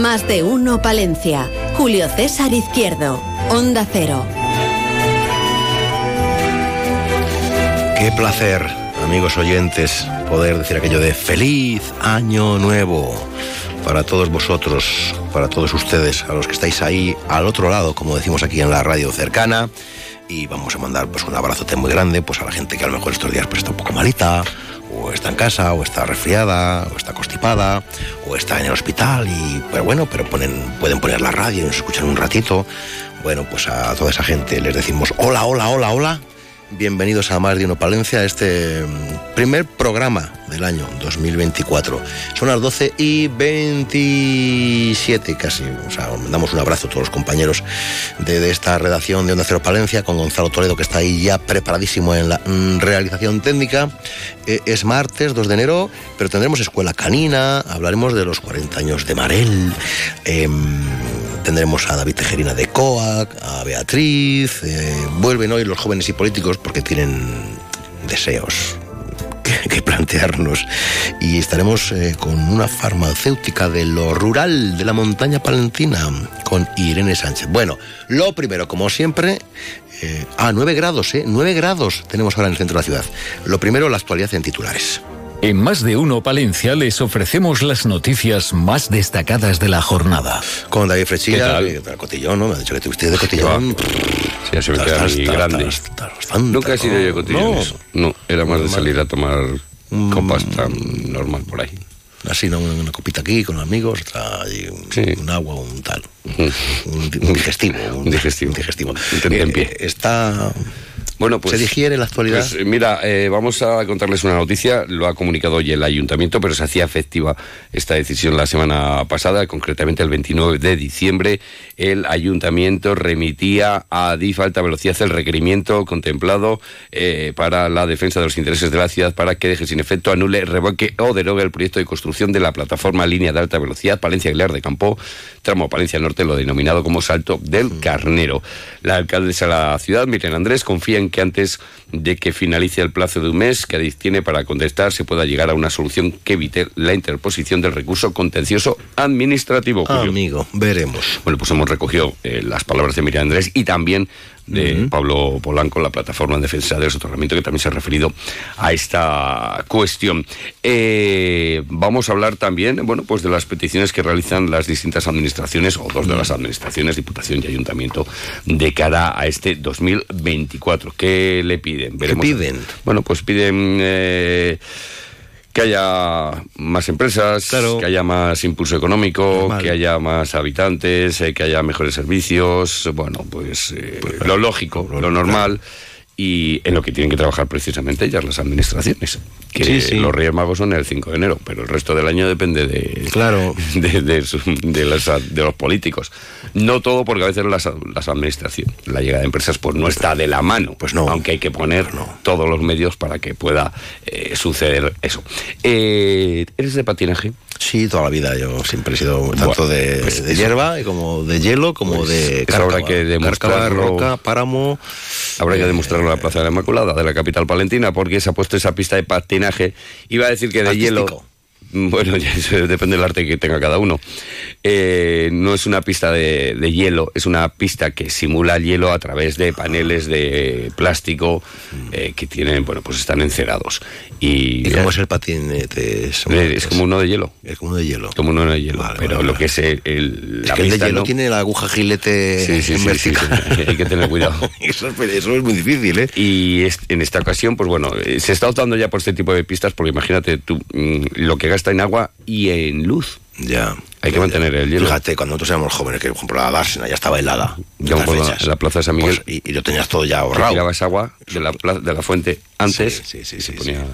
Más de uno Palencia. Julio César Izquierdo. Onda Cero. Qué placer, amigos oyentes, poder decir aquello de feliz año nuevo para todos vosotros, para todos ustedes, a los que estáis ahí al otro lado, como decimos aquí en la radio cercana. Y vamos a mandar pues un abrazote muy grande pues a la gente que a lo mejor estos días pues, está un poco malita, o está en casa, o está resfriada, o está constipada, o está en el hospital y pero bueno, pero pueden poner la radio y nos escuchan un ratito. Bueno, pues a toda esa gente les decimos hola, hola, hola, hola Bienvenidos a Más de Uno Palencia, este mm, primer programa del año 2024. Son las 12 y 27 casi. O sea, damos un abrazo a todos los compañeros de, esta redacción de Onda Cero Palencia, con Gonzalo Toledo, que está ahí ya preparadísimo en la mm, realización técnica. Eh, es martes, 2 de enero, pero tendremos escuela canina, hablaremos de los 40 años de Marel. Em, tendremos a David Tejerina de COAC, a Beatriz, eh, vuelven hoy los jóvenes y políticos porque tienen deseos que, plantearnos y estaremos eh, con una farmacéutica de lo rural de la montaña palentina con Irene Sánchez. Bueno, lo primero, como siempre, eh, a 9 grados, ¿eh? 9 grados tenemos ahora en el centro de la ciudad. Lo primero, la actualidad en titulares. En más de uno Palencia les ofrecemos las noticias más destacadas de la jornada. Con David Frechilla, de Cotillón, ¿no? Me ha dicho que usted de Cotillón. Sí, ya se me queda grande. Nunca he sido yo de Cotillón. No. era más de salir a tomar mm. copas tan normal por ahí. Así, ¿no? una copita aquí con amigos, otra allí, un, agua, un tal. Un, digestivo. Un, digestivo. Un digestivo. En pie. Eh, está bueno, pues, ¿Se digiere la actualidad? Pues, mira, eh, vamos a contarles una noticia. Lo ha comunicado hoy el ayuntamiento, pero se hacía efectiva esta decisión la semana pasada, concretamente el 29 de diciembre. El ayuntamiento remitía a DIF Alta Velocidad el requerimiento contemplado eh, para la defensa de los intereses de la ciudad para que deje sin efecto, anule, revoque o derogue el proyecto de construcción de la plataforma línea de alta velocidad Palencia-Aguilar de Campo, tramo Palencia Norte, lo denominado como Salto del Carnero. La alcaldesa de la ciudad, Miriam Andrés, confía en que antes de que finalice el plazo de un mes que Adif tiene para contestar se pueda llegar a una solución que evite la interposición del recurso contencioso administrativo. amigo, veremos. Bueno, pues hemos recogido eh, las palabras de Miriam Andrés y también de Pablo Polanco, la plataforma en defensa del soterramiento, que también se ha referido a esta cuestión. Eh, vamos a hablar también, bueno, pues de las peticiones que realizan las distintas administraciones, o dos de las administraciones, Diputación y Ayuntamiento, de cara a este 2024. ¿Qué le piden? ¿Qué piden? Bueno, pues piden... Eh, que haya más empresas, que haya más impulso económico, que haya más habitantes, eh, que haya mejores servicios, bueno, pues, eh, pues lo lógico, lo, normal y en lo que tienen que trabajar precisamente ellas, las administraciones. Que los Reyes Magos son el 5 de enero, pero el resto del año depende de, claro. de, de, de, los políticos. No todo, porque a veces las, las administraciones, la llegada de empresas, pues no está de la mano. Pues no. Aunque hay que poner todos los medios para que pueda eh, suceder eso. Eh, ¿Eres de patinaje? Sí, toda la vida. Yo siempre he sido tanto de, pues de, hierba, como de hielo, como pues de cárcava, que demostrarlo, roca, páramo. Habrá que demostrarlo en la Plaza de la Inmaculada, de la capital palentina, porque se ha puesto esa pista de patinaje. Iba a decir que de hielo bueno, ya depende del arte que tenga cada uno. Eh, no es una pista de, hielo, es una pista que simula el hielo a través de paneles de plástico eh, que tienen, bueno, pues están encerados. ¿Y, cómo es el patinete? Es, es, como uno de hielo. Es como uno de hielo. Como uno de hielo. pero lo que es el, la es que el de hielo tiene la aguja gilete sí, sí, sí, Hay que tener cuidado. eso, es, muy difícil, ¿eh? Y en esta ocasión, pues bueno, eh, se está optando ya por este tipo de pistas porque imagínate tú, mm, lo que gasta en agua y en luz. Ya. Hay que mantener el hielo. Fíjate, cuando nosotros éramos jóvenes, que por ejemplo la dársena ya estaba helada. Yo me acuerdo en la Plaza de San Miguel. Pues, y, y, lo tenías todo ya ahorrado. tirabas agua de la, plaza- de la fuente antes. Sí, sí, sí, sí, ponía-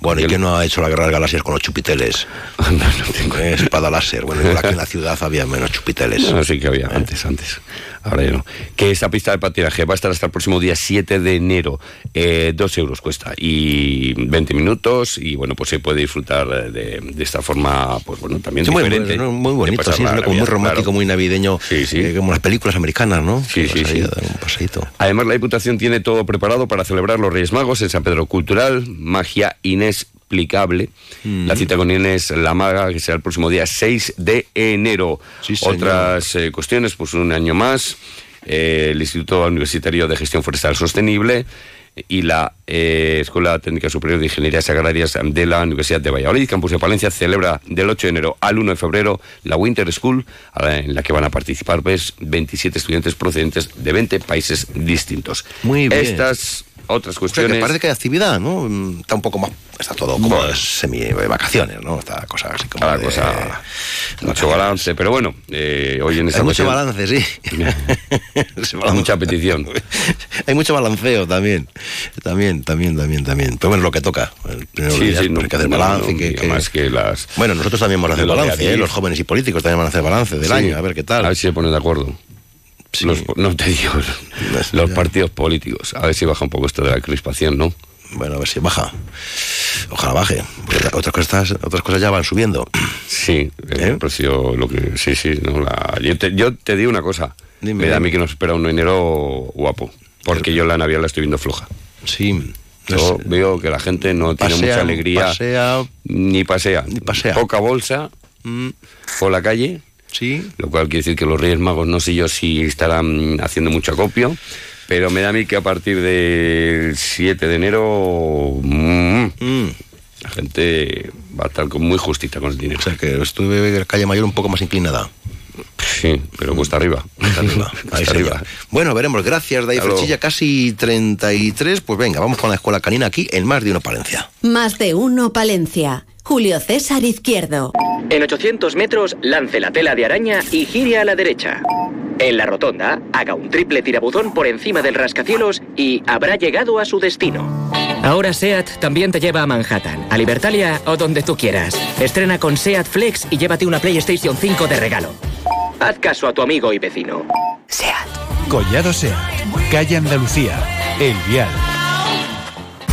Bueno, ¿y quién no ha hecho la guerra de galaxias con los chupiteles? No, no tengo. Eh, Espada láser. Bueno, igual aquí en la ciudad había menos chupiteles. No, sí que había, antes, antes. Ahora ya no. Que esta pista de patinaje va a estar hasta el próximo día 7 de enero. Eh, dos euros cuesta. Y 20 minutos. Y bueno, pues se puede disfrutar eh, de, de esta forma, pues bueno, también Sí, muy, diferente. muy, muy de bonito, sí, es como muy romántico, claro. muy navideño, Sí, sí. eh, como las películas americanas, ¿no? Sí, sí, un paseíto. Además, la Diputación tiene todo preparado para celebrar los Reyes Magos en San Pedro Cultural, magia inexplicable. La cita con Inés La Maga, que será el próximo día 6 de enero. Sí. Otras eh, cuestiones, pues un año más, eh, el Instituto Universitario de Gestión Forestal Sostenible y la eh, Escuela Técnica Superior de Ingenierías Agrarias de la Universidad de Valladolid, Campus de Palencia, celebra del 8 de enero al 1 de febrero la Winter School, en la que van a participar pues, 27 estudiantes procedentes de 20 países distintos. Muy bien. Estas otras O sea, cuestiones... que parece que hay actividad, ¿no? Mm, Está un poco más... Está todo como Bueno. semi vacaciones, ¿no? Está cosa así como cada de- cosa, mucho balance, pero bueno, eh, hoy en esta Hay mucho balance, sí. Balance. Mucha petición. Hay mucho balanceo también. También, también, también, también. Pero bueno, lo que toca. Primero Sí, sí, no, hay que hacer balance. no, que, y que- además que las... Bueno, nosotros también vamos a hacer balance, ¿eh? Los jóvenes y políticos también van a hacer balance del Sí. año, a ver qué tal. A ver si se ponen de acuerdo. Sí. Los, no te digo, Pues, los partidos políticos. A ver si baja un poco esto de la crispación, ¿no? Bueno, a ver si baja. Ojalá baje. Porque otras cosas, otras cosas ya van subiendo. Sí, el ¿Eh? precio, lo que, sí, sí, no, la, yo, te, yo te digo una cosa, Dime, me da a mí que nos espera un enero guapo, porque yo la Navidad la estoy viendo floja. Sí. Yo veo que la gente no tiene mucha alegría, pasea. ni pasea, Ni pasea. poca bolsa Mm, por la calle, sí. lo cual quiere decir que los Reyes Magos no sé yo si estarán haciendo mucho acopio, pero me da a mí que a partir del 7 de enero mm, Mm. la gente va a estar con- muy justita con el dinero. O sea que estuve en la calle mayor un poco más inclinada. Sí, pero cuesta arriba. Está arriba. Ahí Está sería. arriba. Bueno, veremos. Gracias, luego. Frechilla. Casi 33. Pues venga, vamos con la escuela canina aquí en Más de Uno Palencia. Más de uno Palencia. Julio César Izquierdo. En 800 metros, lance la tela de araña y gire a la derecha. En la rotonda, haga un triple tirabuzón por encima del rascacielos y habrá llegado a su destino. Ahora SEAT también te lleva a Manhattan, a Libertalia o donde tú quieras. Estrena con SEAT Flex y llévate una PlayStation 5 de regalo. Haz caso a tu amigo y vecino. Collado Sea, Calle Andalucía, El Vial.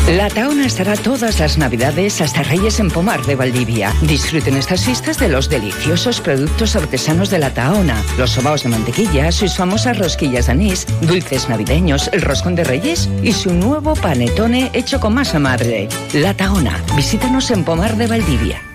La Taona estará todas las Navidades hasta Reyes en Pomar de Valdivia. Disfruten estas fiestas de los deliciosos productos artesanos de la Taona, los sobaos de mantequilla, sus famosas rosquillas de anís, dulces navideños, el roscón de Reyes y su nuevo panetone hecho con masa madre. La Taona, visítanos en Pomar de Valdivia.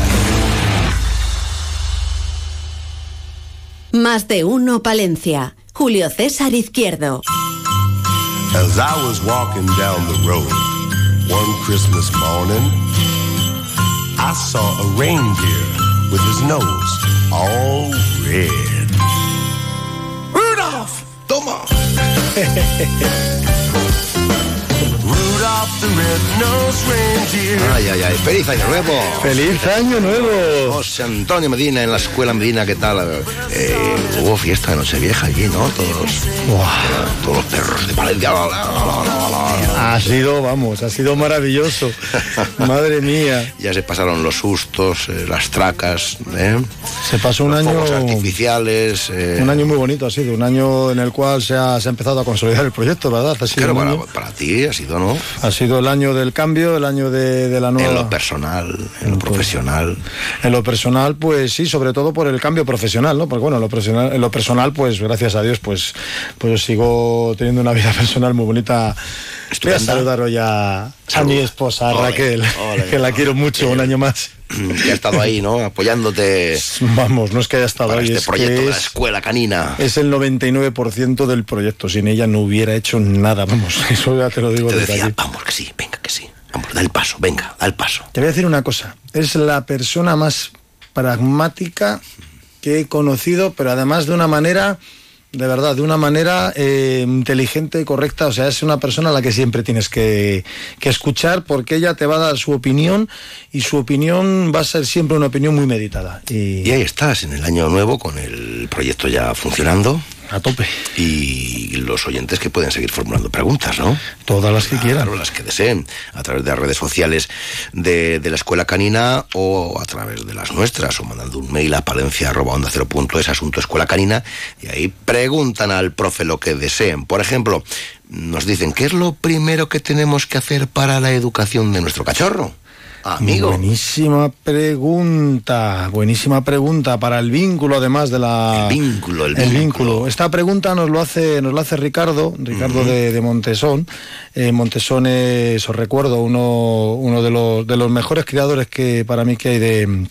Más de uno Palencia. Julio César Izquierdo. As I was walking down the road one Christmas morning, I saw a reindeer with his nose all red. Rudolph. Ay, ay, ay. ¡Feliz Año Nuevo! ¡Feliz Año Nuevo! José Antonio Medina en la escuela Medina, ¿qué tal? Eh, hubo fiesta de Nochevieja allí, ¿no? Todos, todos los perros de Palencia. la, la, la, la, la. Ha sido, vamos, ha sido maravilloso. Madre mía. Ya se pasaron los sustos, eh, las tracas, ¿eh? Se pasó un los año, artificiales. eh, un año muy bonito ha sido, un año en el cual se ha, se ha empezado a consolidar el proyecto, ¿verdad? Ha sido, Claro, para, para ti ha sido, ¿no? ha sido el año del cambio, el año de, de la nueva... En lo personal, en lo profesional. En lo personal, pues sí, sobre todo por el cambio profesional, ¿no? Porque bueno, en lo personal, en lo personal pues gracias a Dios, pues, pues sigo teniendo una vida personal muy bonita Voy a saludar hoy a, a mi esposa, a Raquel, que la quiero mucho, un año más. Que ha estado ahí, ¿no? Apoyándote. Vamos, no es que haya estado para ahí. este es proyecto que de la es- escuela canina. Es el 99% del proyecto. Sin ella no hubiera hecho nada. Vamos, eso ya te lo digo Te desde decía, aquí. vamos, que sí, venga, que sí. Vamos, da el paso, venga, da el paso. Te voy a decir una cosa. Es la persona más pragmática que he conocido, pero además de una manera, de verdad, de una manera eh, inteligente, correcta. O sea, es una persona a la que siempre tienes que, que escuchar porque ella te va a dar su opinión y su opinión va a ser siempre una opinión muy meditada. Y, Y ahí estás, en el año nuevo, con el proyecto ya funcionando. A tope. Y los oyentes que pueden seguir formulando preguntas, ¿no? Todas las que quieran. Claro, las que deseen, a través de las redes sociales de, de la Escuela Canina o a través de las nuestras, o mandando un mail a palencia.onda0.es, asunto Escuela Canina, y ahí preguntan al profe lo que deseen. Por ejemplo, nos dicen, ¿qué es lo primero que tenemos que hacer para la educación de nuestro cachorro? Amigo. Buenísima pregunta, buenísima pregunta para el vínculo además de la... El vínculo, el el vínculo. vínculo. Esta pregunta nos lo hace, nos lo hace Ricardo, Ricardo de, de Montesón. Eh, Montesón es, os recuerdo, uno, uno de, los, de los mejores criadores que para mí que hay de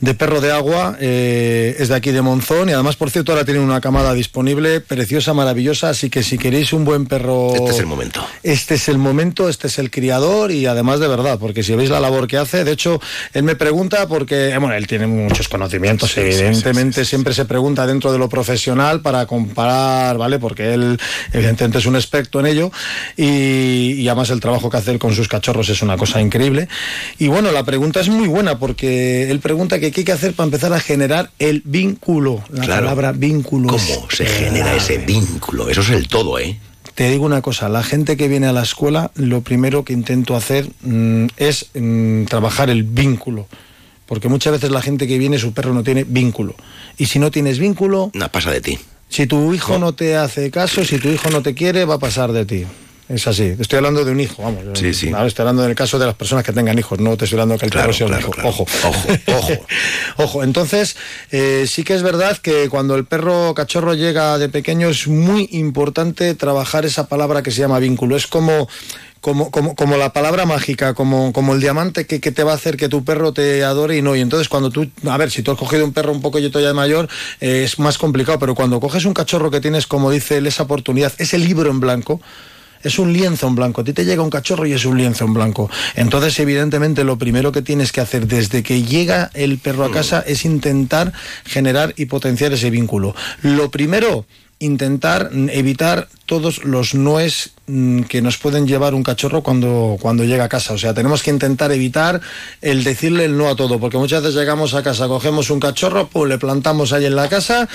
de perro de agua, eh, es de aquí de Monzón y además, por cierto, ahora tienen una camada disponible, preciosa, maravillosa, así que si queréis un buen perro... Este es el momento. Este es el momento, este es el criador y además de verdad, porque si veis la labor que hace, de hecho, él me pregunta porque, eh, bueno, él tiene muchos conocimientos, Sí, sí, evidentemente siempre se pregunta dentro de lo profesional para comparar, ¿vale? Porque él evidentemente es un experto en ello y, y además el trabajo que hace él con sus cachorros es una cosa increíble. Y bueno, la pregunta es muy buena porque él pregunta que qué hay que hacer para empezar a generar el vínculo, la Claro. palabra vínculo. ¿Cómo se genera ese vínculo? Eso es el todo, ¿eh? Te digo una cosa, la gente que viene a la escuela, lo primero que intento hacer mm, es mm, trabajar el vínculo. Porque muchas veces la gente que viene, su perro no tiene vínculo. Y si no tienes vínculo, No pasa de ti. si tu hijo no te hace caso, si tu hijo no te quiere, va a pasar de ti. Es así. Estoy hablando de un hijo, vamos. Sí, sí. Ahora estoy hablando del caso de las personas que tengan hijos, no te estoy hablando que el Claro, perro sea un hijo. claro. Ojo. Ojo, ojo. Ojo, entonces eh, sí que es verdad que cuando el perro cachorro llega de pequeño es muy importante trabajar esa palabra que se llama vínculo. Es como, como, como, como la palabra mágica, como, como el diamante que, que te va a hacer que tu perro te adore y no. Y entonces cuando tú, a ver, si tú has cogido un perro un poco ya mayor, eh, es más complicado, pero cuando coges un cachorro que tienes, como dice él, esa oportunidad, ese libro en blanco, es un lienzo en blanco. A ti te llega un cachorro y es un lienzo en blanco. Entonces, evidentemente, lo primero que tienes que hacer desde que llega el perro a casa es intentar generar y potenciar ese vínculo. Lo primero, intentar evitar todos los noes que nos pueden llevar un cachorro cuando, cuando llega a casa. O sea, tenemos que intentar evitar el decirle el no a todo, porque muchas veces llegamos a casa, cogemos un cachorro, pues le plantamos ahí en la casa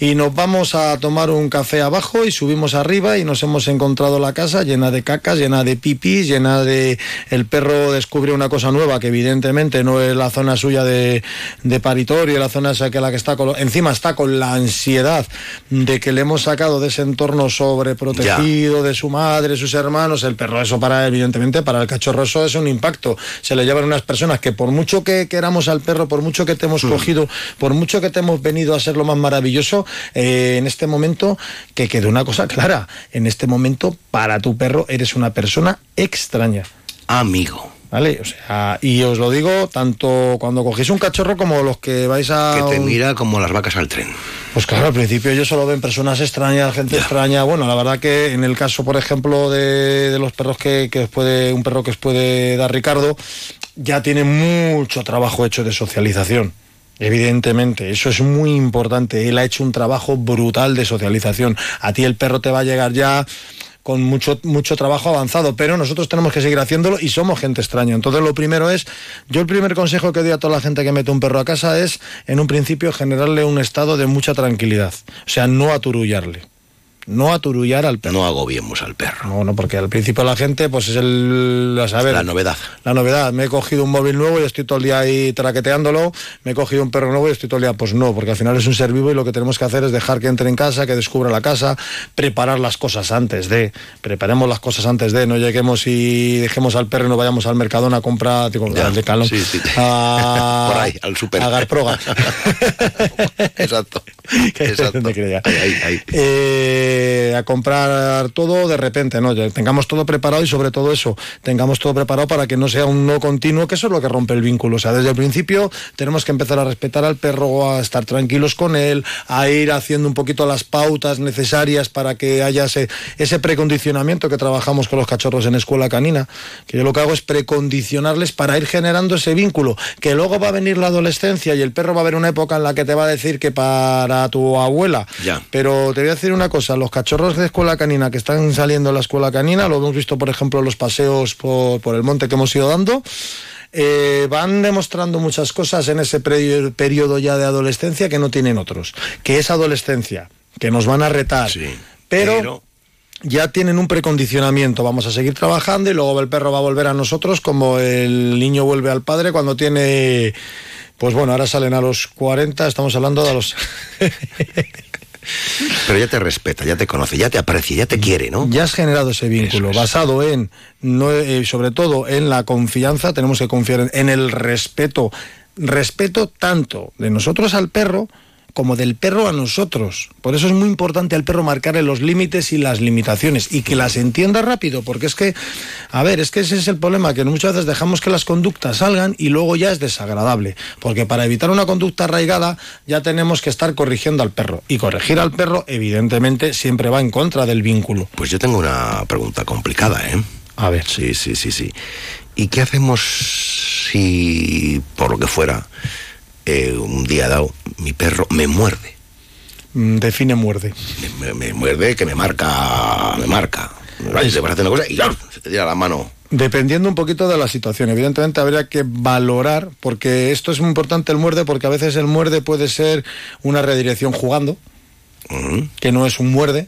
y nos vamos a tomar un café abajo y subimos arriba y nos hemos encontrado la casa llena de cacas, llena de pipis, llena de... El perro descubre una cosa nueva que evidentemente no es la zona suya de, de paritorio, la zona esa que la que está con... Encima está con la ansiedad de que le hemos sacado de ese entorno sobreprotegido de su madre, sus hermanos, el perro eso para evidentemente para el cachorro eso es un impacto. Se le llevan unas personas que por mucho que queramos al perro, por mucho que te hemos cogido, por mucho que te hemos venido a ser lo más maravilloso, eh, en este momento que quede una cosa clara, en este momento para tu perro eres una persona extraña. Amigo. ¿Vale? O sea, y os lo digo tanto cuando cogéis un cachorro como los que vais a... Que te mira como las vacas al tren. pues claro, al principio ellos solo ven personas extrañas, gente extraña. Bueno, la verdad que en el caso, por ejemplo, de, de los perros que, que os puede, un perro que os puede dar Ricardo, ya tiene mucho trabajo hecho de socialización. Evidentemente, eso es muy importante. Él ha hecho un trabajo brutal de socialización. A ti el perro te va a llegar ya con mucho, mucho trabajo avanzado, pero nosotros tenemos que seguir haciéndolo y somos gente extraña. Entonces lo primero es, yo el primer consejo que doy a toda la gente que mete un perro a casa es, en un principio, generarle un estado de mucha tranquilidad. O sea, no aturullarle. No aturullar al perro. No agobiemos al perro. No, no, porque al principio la gente, pues es el... a saber, La novedad. la novedad, me he cogido un móvil nuevo y estoy todo el día ahí traqueteándolo, me he cogido un perro nuevo y estoy todo el día, pues no, porque al final es un ser vivo y lo que tenemos que hacer es dejar que entre en casa, que descubra la casa, preparar las cosas antes de, preparemos las cosas antes de, no lleguemos y dejemos al perro y no vayamos al Mercadona a comprar, digo, Ya, al Decathlon, sí, sí. a- Por ahí, al súper. a Garproga. Exacto. Exacto. Ahí, ahí, ahí. Eh, a comprar todo de repente, ¿no? Ya Tengamos todo preparado y sobre todo eso, tengamos todo preparado para que no sea un no continuo, que eso es lo que rompe el vínculo. O sea, desde el principio tenemos que empezar a respetar al perro, a estar tranquilos con él, a ir haciendo un poquito las pautas necesarias para que haya ese, ese precondicionamiento que trabajamos con los cachorros en escuela canina, que yo lo que hago es precondicionarles para ir generando ese vínculo, que luego va a venir la adolescencia y el perro va a haber una época en la que te va a decir que para tu abuela, Ya. pero te voy a decir una cosa, los cachorros de escuela canina que están saliendo de la escuela canina, lo hemos visto por ejemplo en los paseos por, por el monte que hemos ido dando, eh, van demostrando muchas cosas en ese periodo ya de adolescencia que no tienen otros, que es adolescencia, que nos van a retar, pero, pero- ya tienen un precondicionamiento, vamos a seguir trabajando y luego el perro va a volver a nosotros como el niño vuelve al padre cuando tiene... Pues bueno, ahora salen a los 40, estamos hablando de los... Pero ya te respeta, ya te conoce, ya te aprecia, ya te quiere, ¿no? Ya has generado ese vínculo. basado en, no, eh, sobre todo en la confianza, tenemos que confiar en, en el respeto, respeto tanto de nosotros al perro como del perro a nosotros. Por eso es muy importante al perro marcarle los límites y las limitaciones y que las entienda rápido, porque es que, a ver, es que ese es el problema, que muchas veces dejamos que las conductas salgan y luego ya es desagradable, porque para evitar una conducta arraigada ya tenemos que estar corrigiendo al perro y corregir al perro evidentemente siempre va en contra del vínculo. Pues yo tengo una pregunta complicada, ¿eh? A ver. Sí, sí, sí, sí. ¿Y qué hacemos si, por lo que fuera, eh, un día dado, mi perro me muerde? Mm, Define muerde. Me, me- me muerde que me marca, me marca. Se va a hacer una cosa y ¡ya! se te tira la mano. Dependiendo un poquito de la situación, evidentemente habría que valorar, porque esto es muy importante el muerde, porque a veces el muerde puede ser una redirección jugando, que no es un muerde,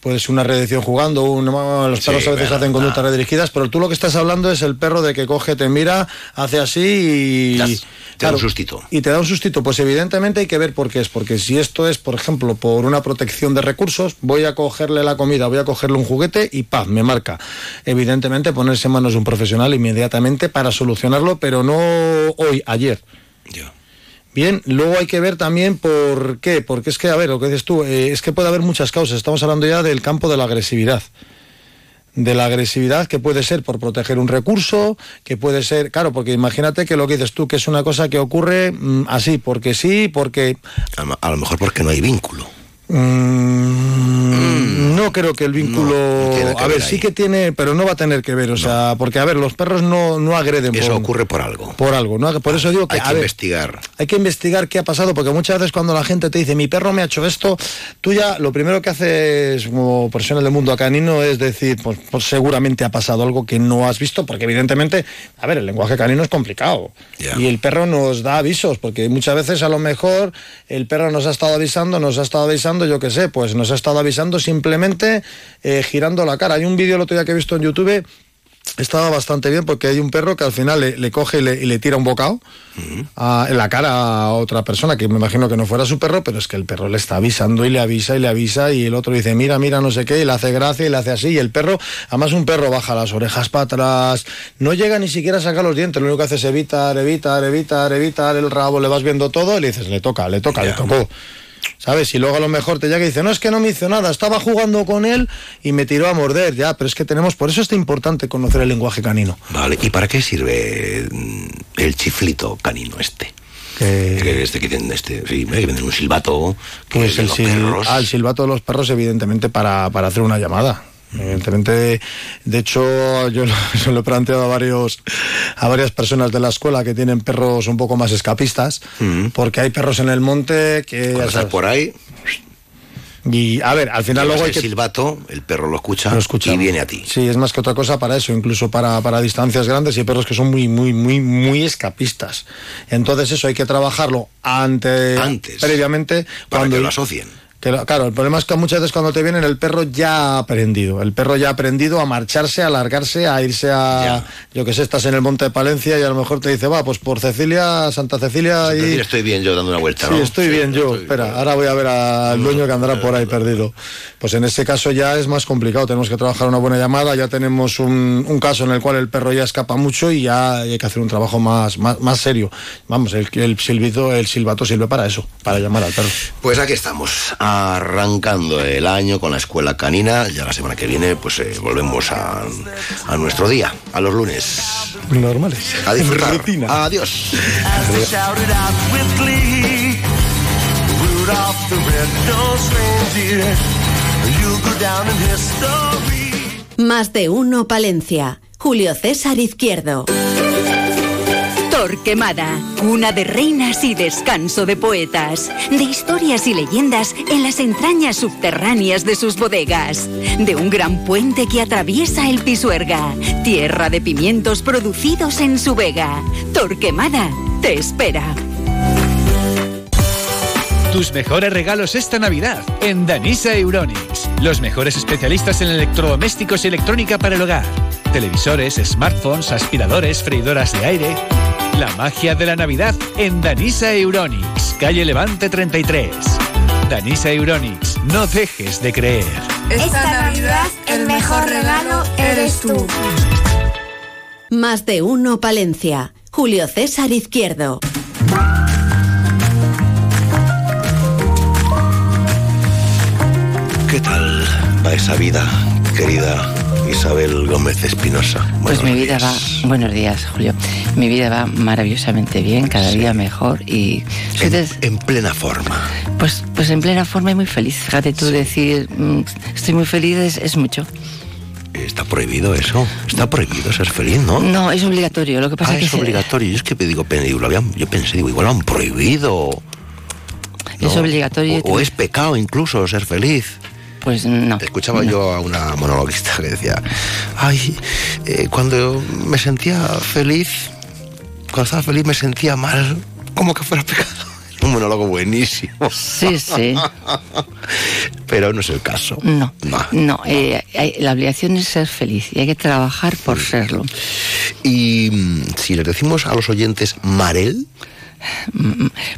puede ser una redirección jugando, un- los perros a veces hacen conductas redirigidas, pero tú lo que estás hablando es el perro de que coge, te mira, hace así y... Te da un sustito. Y te da un sustito, pues evidentemente hay que ver por qué es, porque si esto es, por ejemplo, por una protección de recursos, voy a cogerle la comida, voy a cogerle un juguete y ¡pam! me marca. Evidentemente ponerse en manos de un profesional inmediatamente para solucionarlo, pero no hoy, ayer. Bien, luego hay que ver también por qué, porque es que, a ver, lo que dices tú, eh, es que puede haber muchas causas, estamos hablando ya del campo de la agresividad de la agresividad que puede ser por proteger un recurso, que puede ser, claro, porque imagínate que lo que dices tú, que es una cosa que ocurre mm, así, porque sí, porque... A, lo- a lo mejor porque no hay vínculo. Mm, no creo que el vínculo... que a ver, ver sí que tiene, pero no va a tener que ver, o sea, porque, a ver, los perros no, no agreden Eso por, ocurre por algo. por algo, ¿no? Por eso digo que, Hay que ver, investigar. hay que investigar qué ha pasado, porque muchas veces cuando la gente te dice, mi perro me ha hecho esto, tú ya lo primero que haces como profesional del mundo canino es decir, pues, pues seguramente ha pasado algo que no has visto, porque evidentemente, a ver, el lenguaje canino es complicado. Y el perro nos da avisos, porque muchas veces a lo mejor el perro nos ha estado avisando, nos ha estado avisando, yo qué sé, pues nos ha estado avisando simplemente eh, girando la cara. Hay un vídeo el otro día que he visto en YouTube estaba bastante bien porque hay un perro que al final le, le coge y le, y le tira un bocado a- en la cara a otra persona, que me imagino que no fuera su perro, pero es que el perro le está avisando y le avisa y le avisa y el otro dice, mira, mira, no sé qué, y le hace gracia y le hace así, y el perro, además un perro baja las orejas para atrás, no llega ni siquiera a sacar los dientes, lo único que hace es evitar, evitar, evitar, evitar el rabo, le vas viendo todo y le dices, le toca, le toca, le tocó. ¿Sabes? Y luego a lo mejor te llega y dice, no, es que no me hizo nada, estaba jugando con él y me tiró a morder, ya, pero es que tenemos, por eso es importante conocer el lenguaje canino. Vale, ¿y para qué sirve mm, el chiflito canino este? Este que tienen este, sí, que venden un silbato. Que Pues el, los sil- perros. ah, el silbato de los perros, evidentemente, para, para hacer una llamada. Evidentemente, de hecho, yo lo, se lo he planteado a varios a varias personas de la escuela que tienen perros un poco más escapistas, porque hay perros en el monte que sabes. por ahí, y a ver, al final luego hay el que silbato, el perro lo escucha, lo escucha. y viene a ti. Sí, es más que otra cosa para eso, incluso para, para distancias grandes y hay perros que son muy, muy, muy, muy escapistas. Entonces eso hay que trabajarlo ante, Antes. previamente, Para cuando que lo asocien. Que, claro, el problema es que muchas veces cuando te vienen el perro ya ha aprendido. El perro ya ha aprendido a marcharse, a alargarse, a irse a. Yo que sé, estás en el monte de Palencia y a lo mejor te dice, va, pues por Cecilia, Santa Cecilia y. estoy bien yo dando una vuelta, Sí, estoy bien yo. Espera, ahora voy a ver al dueño que andará por ahí perdido. Pues en ese caso ya es más complicado. Tenemos que trabajar una buena llamada. Ya tenemos un, un caso en el cual el perro ya escapa mucho y ya hay que hacer un trabajo más, más, más serio. Vamos, el, el silbido, el silbato sirve para eso, para llamar al perro. Pues aquí estamos, arrancando el año con la escuela canina. Ya la semana que viene, pues eh, volvemos a, a nuestro día, a los lunes. Normales. A disfrutar. Adiós. Más de uno Palencia. Julio César Izquierdo. Torquemada, cuna de reinas y descanso de poetas, de historias y leyendas en las entrañas subterráneas de sus bodegas, de un gran puente que atraviesa el Pisuerga, tierra de pimientos producidos en su vega. Torquemada te espera. Tus mejores regalos esta Navidad en Danisa Euronics. Los mejores especialistas en electrodomésticos y electrónica para el hogar. Televisores, smartphones, aspiradores, freidoras de aire. La magia de la Navidad en Danisa Euronics, calle Levante 33. Danisa Euronics, no dejes de creer. Esta Navidad el mejor regalo eres tú. Más de uno Palencia. Julio César Izquierdo. Esa vida, querida Isabel Gómez Espinosa? Pues mi vida va, buenos días Julio, mi vida va maravillosamente bien, cada día mejor y... En, en, plena forma. Pues, pues en plena forma y muy feliz. Fíjate tú decir, mm, estoy muy feliz es, es mucho. Está prohibido eso. Está prohibido ser feliz, ¿no? No, es obligatorio. Lo que pasa ah, es que es obligatorio. Yo es que digo, lo habían, yo pensé, digo, igual lo han prohibido. ¿no? Es obligatorio. O, o, es pecado incluso ser feliz. Pues no. Escuchaba no. yo a una monologuista que decía, ay, eh, cuando me sentía feliz, cuando estaba feliz me sentía mal, como que fuera pecado. Un monólogo buenísimo. Sí, sí. Pero no es el caso. No, no. no eh, hay, la obligación es ser feliz y hay que trabajar por sí. serlo. Y si les decimos a los oyentes Marel,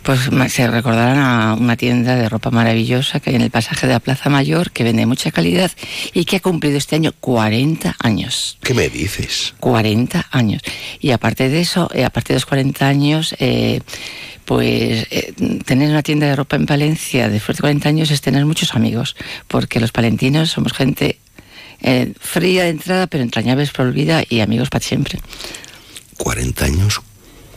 pues se recordarán a una tienda de ropa maravillosa que hay en el pasaje de la Plaza Mayor, que vende mucha calidad y que ha cumplido este año 40 años. ¿Qué me dices? 40 años. Y aparte de eso, eh, aparte de los 40 años, eh, pues eh, tener una tienda de ropa en Palencia después de 40 años es tener muchos amigos, porque los palentinos somos gente fría de entrada, pero entrañables por vida y amigos para siempre. 40 años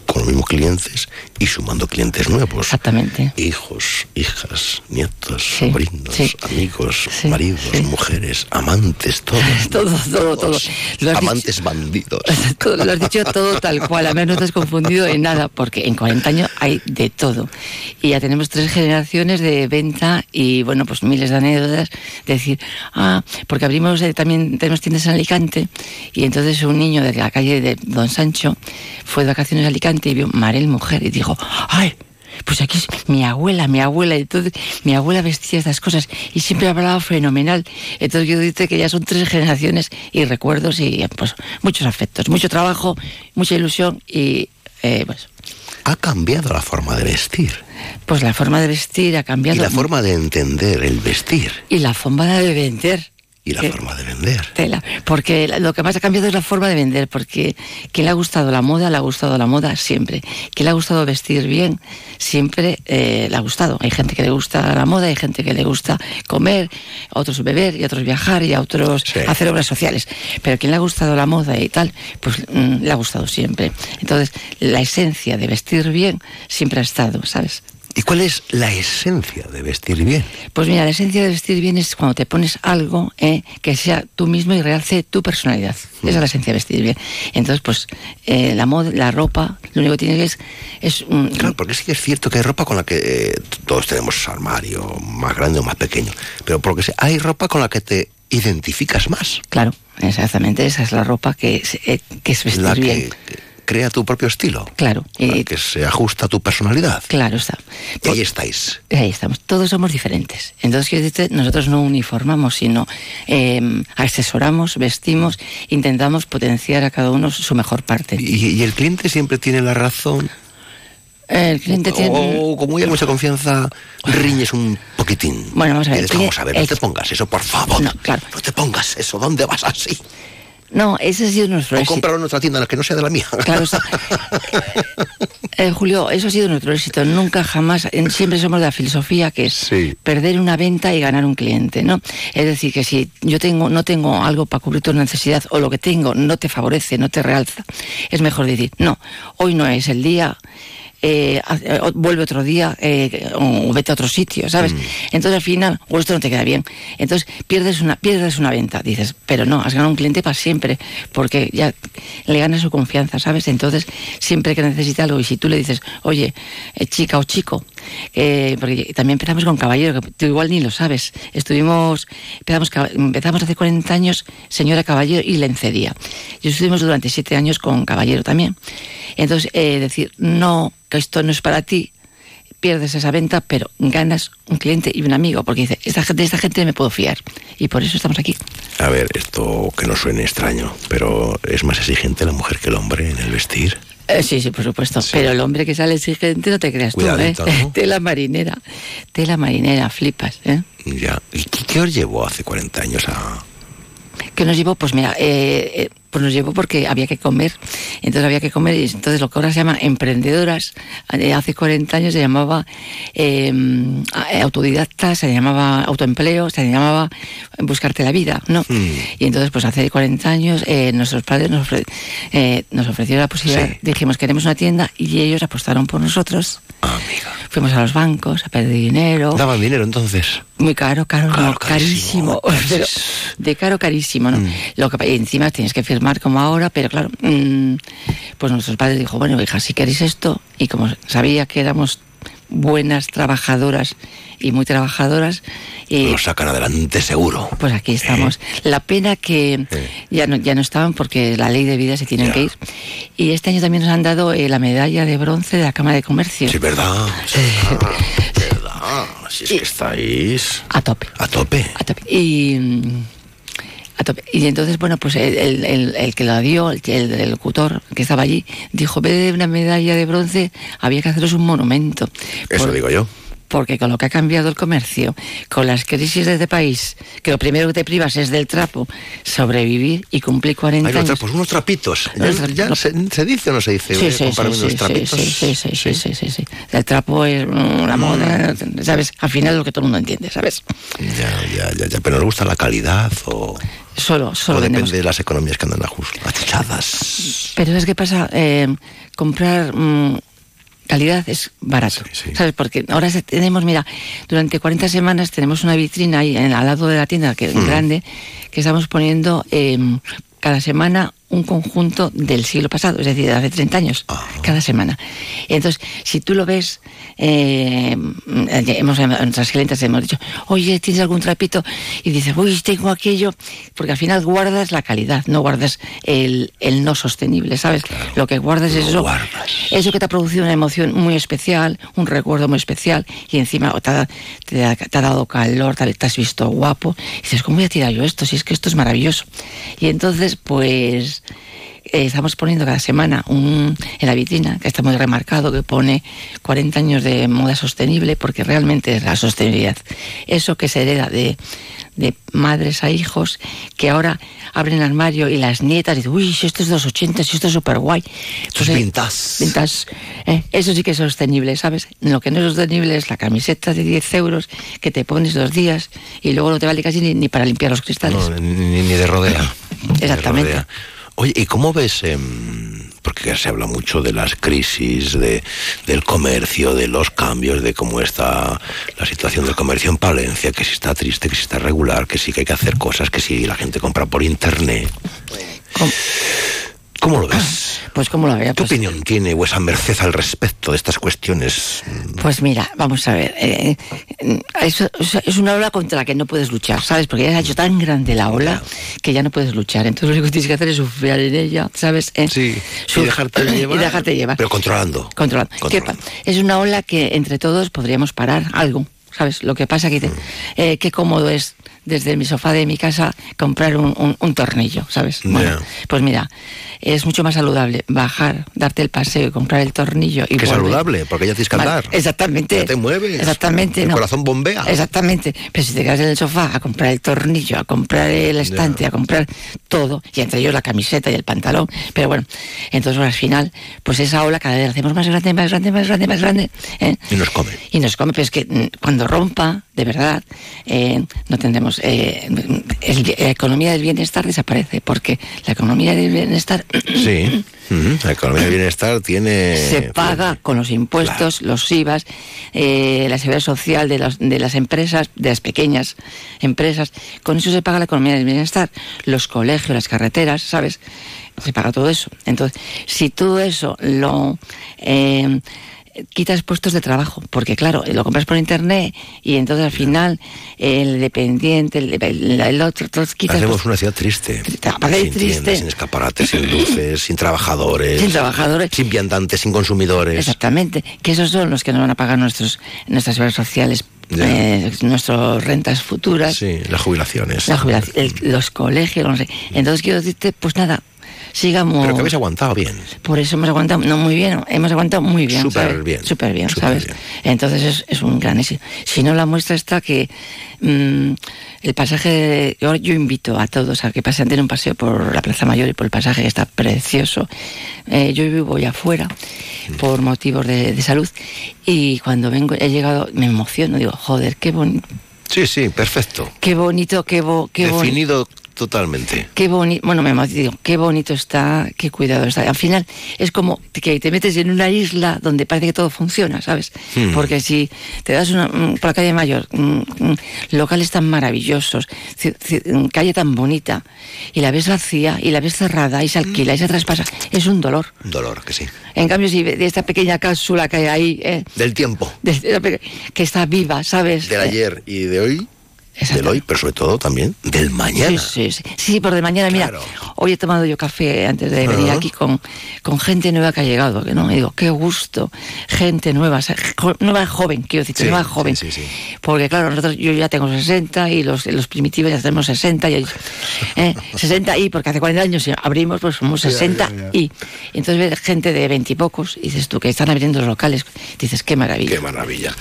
con los mismos clientes y sumando clientes nuevos. Exactamente. Hijos, hijas, nietos, sí, sobrinos, sí, amigos, sí, maridos, mujeres, amantes, todos. todo, todo, todo. Lo amantes dicho, bandidos. Todo, lo has dicho todo tal cual, a menos no te has confundido en nada, porque en 40 años hay de todo. Y ya tenemos tres generaciones de venta y, bueno, pues miles de anécdotas. De decir, ah, porque abrimos, eh, también tenemos tiendas en Alicante y entonces un niño de la calle de Don Sancho fue de vacaciones a Alicante y vio Marel Mujer y dijo, ¡ay! Pues aquí es mi abuela, mi abuela, entonces mi abuela vestía estas cosas y siempre hablaba fenomenal. Entonces yo digo que ya son tres generaciones y recuerdos y pues muchos afectos, mucho trabajo, mucha ilusión y eh, pues. Ha cambiado la forma de vestir. Pues la forma de vestir ha cambiado. Y la forma de entender el vestir. Y la forma de vender y la forma de vender. Tela, porque lo que más ha cambiado es la forma de vender, porque que le ha gustado la moda, le ha gustado la moda siempre. Que le ha gustado vestir bien, siempre eh, le ha gustado. Hay gente que le gusta la moda, hay gente que le gusta comer, otros beber y otros viajar y a otros sí. hacer obras sociales. Pero quien le ha gustado la moda y tal, pues mm, le ha gustado siempre. Entonces, la esencia de vestir bien siempre ha estado, ¿sabes? ¿Y cuál es la esencia de vestir bien? Pues mira, la esencia de vestir bien es cuando te pones algo eh, que sea tú mismo y realce tu personalidad. Mm. Esa es la esencia de vestir bien. Entonces, pues eh, la moda, la ropa, lo único que tienes es... es un, claro, porque sí que es cierto que hay ropa con la que eh, todos tenemos armario, más grande o más pequeño, pero porque hay ropa con la que te identificas más. Claro, exactamente, esa es la ropa que es, eh, que es vestir la bien. Que, crea tu propio estilo. Claro. Para que se ajusta a tu personalidad. Claro está. Y ahí estáis. Ahí estamos. Todos somos diferentes. Entonces, nosotros no uniformamos, sino eh, asesoramos, vestimos, intentamos potenciar a cada uno su mejor parte. ¿Y, y el cliente siempre tiene la razón? El cliente tiene... O como hay mucha confianza, riñes un poquitín. Bueno, vamos a ver. Dices, vamos a ver, no te pongas eso, por favor. No, claro. No te pongas eso, ¿dónde vas así? No, ese ha sido nuestro O éxito. cómpralo en otra tienda, que no sea de la mía. Claro, está. Eh, Julio, eso ha sido nuestro éxito. Nunca, jamás, en- siempre somos de la filosofía que es perder una venta y ganar un cliente, ¿no? Es decir, que si yo tengo, no tengo algo para cubrir tu necesidad o lo que tengo no te favorece, no te realza, es mejor decir, no, hoy no es el día. Eh, vuelve otro día eh, o vete a otro sitio, ¿sabes? Entonces al final, o esto no te queda bien. Entonces pierdes una, pierdes una venta, dices, pero no, has ganado un cliente para siempre, porque ya le ganas su confianza, ¿sabes? Entonces, siempre que necesita algo, y si tú le dices, oye, eh, chica o chico, eh, porque también empezamos con Caballero, que tú igual ni lo sabes. Estuvimos, empezamos, empezamos hace 40 años, señora Caballero, y Lencería. Y estuvimos durante siete años con Caballero también. Entonces, eh, decir, no, que esto no es para ti, pierdes esa venta, pero ganas un cliente y un amigo, porque dice, esta gente, esta gente me puedo fiar. Y por eso estamos aquí. A ver, esto que no suene extraño, pero es más exigente la mujer que el hombre en el vestir. Eh, sí, sí, por supuesto. Pero el hombre que sale exigente no te creas Cuidadito, tú, ¿eh? ¿no? Tela marinera. Tela marinera, flipas, ¿eh? Ya. ¿Y qué, qué os llevó hace 40 años a...? ¿Qué nos llevó? Pues mira, eh, eh, pues nos llevó porque había que comer. Entonces había que comer y entonces lo que ahora se llama emprendedoras, eh, hace 40 años se llamaba eh, a- autodidacta, se llamaba autoempleo, se llamaba buscarte la vida, ¿no? Y entonces pues hace 40 años eh, nuestros padres nos, ofre- eh, nos ofrecieron la posibilidad, dijimos queremos una tienda y ellos apostaron por nosotros. Fuimos a los bancos a pedir dinero. ¿Daban dinero entonces? Muy caro, caro, no, carísimo. Pero de caro, carísimo, ¿no? Lo que y encima tienes que firmar como ahora, pero claro, mm, pues nuestros padres dijo, bueno, hija, si queréis esto, y como sabía que éramos buenas trabajadoras y muy trabajadoras, y Lo sacan adelante seguro. pues aquí estamos. La pena que ya no, ya no estaban porque la ley de vida se tienen que ir. Y este año también nos han dado eh, la medalla de bronce de la Cámara de Comercio. Sí, verdad. Sí, verdad. Si es que estáis... A tope. A tope. A tope. Y, mm, a tope. Y entonces, bueno, pues el, el- el- que la dio, el, el- locutor que estaba allí, dijo, en vez de una medalla de bronce, había que haceros un monumento. Eso digo yo. Porque con lo que ha cambiado el comercio, con las crisis de este país, que lo primero que te privas es del trapo, sobrevivir y cumplir 40 Hay unos años. trapos, unos trapitos. Ya, ya se, se dice o no se dice? Sí, a sí, sí, unos trapitos. sí, sí, sí, sí, sí. El trapo es mm, la moda, ¿sabes? Al final es lo que todo el mundo entiende, ¿sabes? Ya, ya, ya, ya. Pero nos gusta la calidad o... Solo, solo o depende vendemos. de las economías que andan achuchadas. Pero ¿sabes qué pasa? Eh, comprar mm, calidad es barato. ¿Sabes? Porque ahora tenemos, mira, durante 40 semanas tenemos una vitrina ahí en- al lado de la tienda, que es Mm. grande, que estamos poniendo eh, cada semana un conjunto del siglo pasado, es decir, de hace 30 años, Ah. cada semana. Entonces, si tú lo ves, eh, hemos, en nuestras clientes hemos dicho, oye, ¿tienes algún trapito? Y dices, uy, tengo aquello, porque al final guardas la calidad, no guardas el, el no sostenible, ¿sabes? Lo que guardas es eso, eso que te ha producido una emoción muy especial, un recuerdo muy especial, y encima te ha, te ha- te ha dado calor, te, te has visto guapo, y dices, ¿cómo voy a tirar yo esto? Si es que esto es maravilloso. Y entonces, pues, estamos poniendo cada semana un, en la vitrina, que está muy remarcado, que pone 40 años de moda sostenible, porque realmente es la sostenibilidad. Eso que se hereda de, de madres a hijos, que ahora abren el armario y las nietas dicen, uy, si esto es de los 80, si esto es súper guay. Esto es vintage. Vintage. Eh, eso sí que es sostenible, ¿sabes? Lo que no es sostenible es la camiseta de 10 euros que te pones dos días y luego no te vale casi ni, ni para limpiar los cristales. No, ni, ni de rodea. De Exactamente. rodea. Oye, ¿y cómo ves? em, porque se habla mucho de las crisis, de, del comercio, de los cambios, de cómo está la situación del comercio en Palencia, que si está triste, que si está regular, que sí que hay que hacer cosas, que si la gente compra por internet. ¿Cómo lo ves? Pues como lo vea. ¿Qué opinión tiene vuesa merced al respecto de estas cuestiones? Pues mira, vamos a ver. eh, eso, es una ola contra la que no puedes luchar, ¿sabes? Porque ya se ha hecho tan grande la ola que ya no puedes luchar. Entonces lo único que tienes que hacer es sufrir en ella, ¿sabes? Eh, sí, y dejarte llevar. Y dejarte llevar. Pero controlando. Controlando. controlando. Es una ola que entre todos podríamos parar algo. ¿sabes? Lo que pasa que mm. eh, qué cómodo es desde mi sofá de mi casa comprar un, un, tornillo, ¿sabes? Bueno, pues mira, es mucho más saludable bajar, darte el paseo y comprar el tornillo. Y que saludable, porque ya tienes que andar. exactamente. Ya te mueves. Exactamente. El corazón bombea. Exactamente. Pero si te quedas en el sofá a comprar el tornillo, a comprar el estante, a comprar todo, y entre ellos la camiseta y el pantalón, pero bueno, entonces al final, pues esa ola cada vez la hacemos más grande, más grande, más grande, más grande. ¿eh? Y nos come. Y nos come, pero es que mm, cuando rompa, de verdad, eh, no tendremos. Eh, la economía del bienestar desaparece, porque la economía del bienestar. Sí. La economía del bienestar tiene... Se paga con los impuestos, los IVAs, eh, la seguridad social de, de las empresas, de las pequeñas empresas. Con eso se paga la economía del bienestar. Los colegios, las carreteras, ¿sabes? Se paga todo eso. Entonces, si todo eso lo... Eh, quitas puestos de trabajo, porque claro, lo compras por internet y entonces al final el dependiente, el, otro, todos quitas. Hacemos una ciudad triste. sin triste. sin escaparates, sin luces, sin trabajadores. Sin trabajadores. Sin viandantes, sin consumidores. Exactamente. Que esos son los que nos van a pagar nuestros, nuestras obras sociales eh, nuestras rentas futuras. Sí, las jubilaciones. los colegios, no sé. Entonces quiero decirte, pues nada, sigamos. Pero que habéis aguantado bien. Por eso hemos aguantado, no muy bien, hemos aguantado muy bien. Súper bien. Súper bien, ¿sabes? Entonces es, un gran éxito. Si no, la muestra está que mm, el pasaje, yo, yo, invito a todos a que pasen, den un paseo por la Plaza Mayor y por el pasaje que está precioso. Eh, yo vivo ya afuera mm. por motivos de, salud y cuando vengo, he llegado, me emociono, digo, joder, qué bonito. Sí, sí, perfecto. Qué bonito, qué, bo, qué Definido Totalmente. Qué bonito, bueno, me digo, qué bonito está, qué cuidado está. Al final es como que te metes en una isla donde parece que todo funciona, ¿sabes? Hmm. Porque si te das una, mm, por la calle Mayor, mm, mm, locales tan maravillosos, calle tan bonita, y la ves vacía, y la ves cerrada, y se alquila, y se traspasa, es un dolor. Un dolor, que sí. En cambio, si de esta pequeña cápsula que hay ahí... Eh, Del tiempo. que está viva, ¿sabes? Del ayer y de hoy del hoy, pero sobre todo también del mañana. Sí, sí, sí. por de mañana, mira, hoy he tomado yo café antes de venir aquí con, con gente nueva que ha llegado, que no, me digo, qué gusto, gente nueva, nueva joven, quiero decir, nueva joven. Porque claro, nosotros, yo ya tengo 60 y los, los primitivos ya tenemos 60 y eh, 60 y, porque hace 40 años abrimos, pues somos 60 y. Entonces ves gente de 20 y pocos, y dices tú, que están abriendo los locales, dices, qué maravilla. Qué maravilla.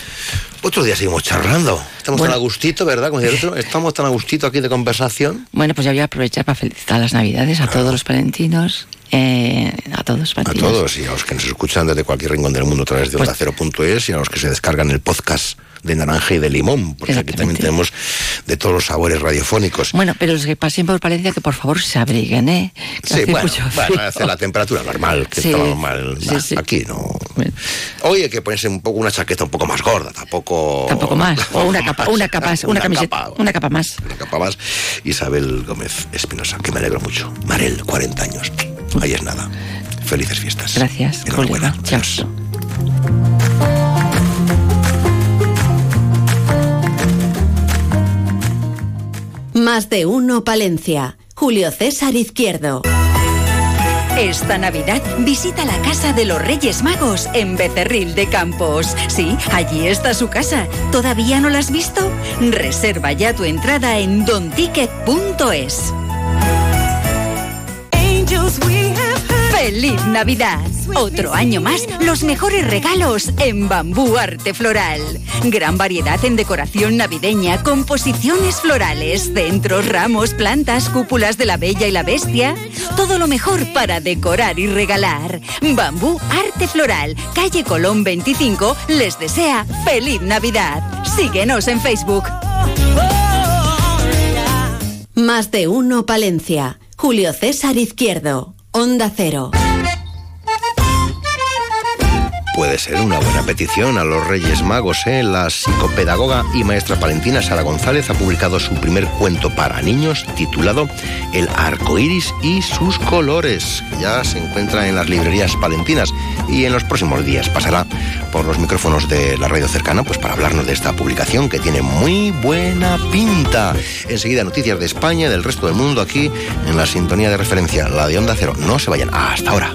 Otro día seguimos charlando. Estamos tan a gustito, ¿verdad? Estamos tan a gustito aquí de conversación. Bueno, pues ya voy a aprovechar para felicitar las Navidades a todos los palentinos. Eh, a todos, A todos y a los que nos escuchan desde cualquier rincón del mundo a través de pues, Onda y a los que se descargan el podcast de naranja y de limón, porque aquí también tenemos de todos los sabores radiofónicos. Bueno, pero los que pasen por Palencia, que por favor se abriguen, ¿eh? sí, bueno, hace la temperatura normal, que está normal. Aquí no. Hoy hay que ponerse un poco una chaqueta un poco más gorda, tampoco. Tampoco más. O una capa, una capa, una, camiseta, una capa más. Una capa más. Isabel Gómez Espinosa, que me alegro mucho. Marel, 40 años. Ahí es nada. Felices fiestas. Gracias. Enhorabuena. Chao. Más de uno Palencia. Julio César Izquierdo. Esta Navidad visita la casa de los Reyes Magos en Becerril de Campos. Sí, allí está su casa. ¿Todavía no la has visto? Reserva ya tu entrada en donticket.es. ¡Feliz Navidad! Otro año más, los mejores regalos en Bambú Arte Floral. Gran variedad en decoración navideña, composiciones florales, centros, ramos, plantas, cúpulas de la Bella y la Bestia. Todo lo mejor para decorar y regalar. Bambú Arte Floral, calle Colón 25, les desea feliz Navidad. Síguenos en Facebook. Más de uno Palencia. Julio César Izquierdo. Onda Cero. Puede ser una buena petición a los Reyes Magos. ¿eh? La psicopedagoga y maestra palentina Sara González ha publicado su primer cuento para niños titulado El arco iris y sus colores, ya se encuentra en las librerías palentinas y en los próximos días pasará por los micrófonos de la radio cercana pues para hablarnos de esta publicación que tiene muy buena pinta. Enseguida noticias de España y del resto del mundo aquí en la sintonía de referencia, la de Onda Cero. No se vayan. Hasta ahora.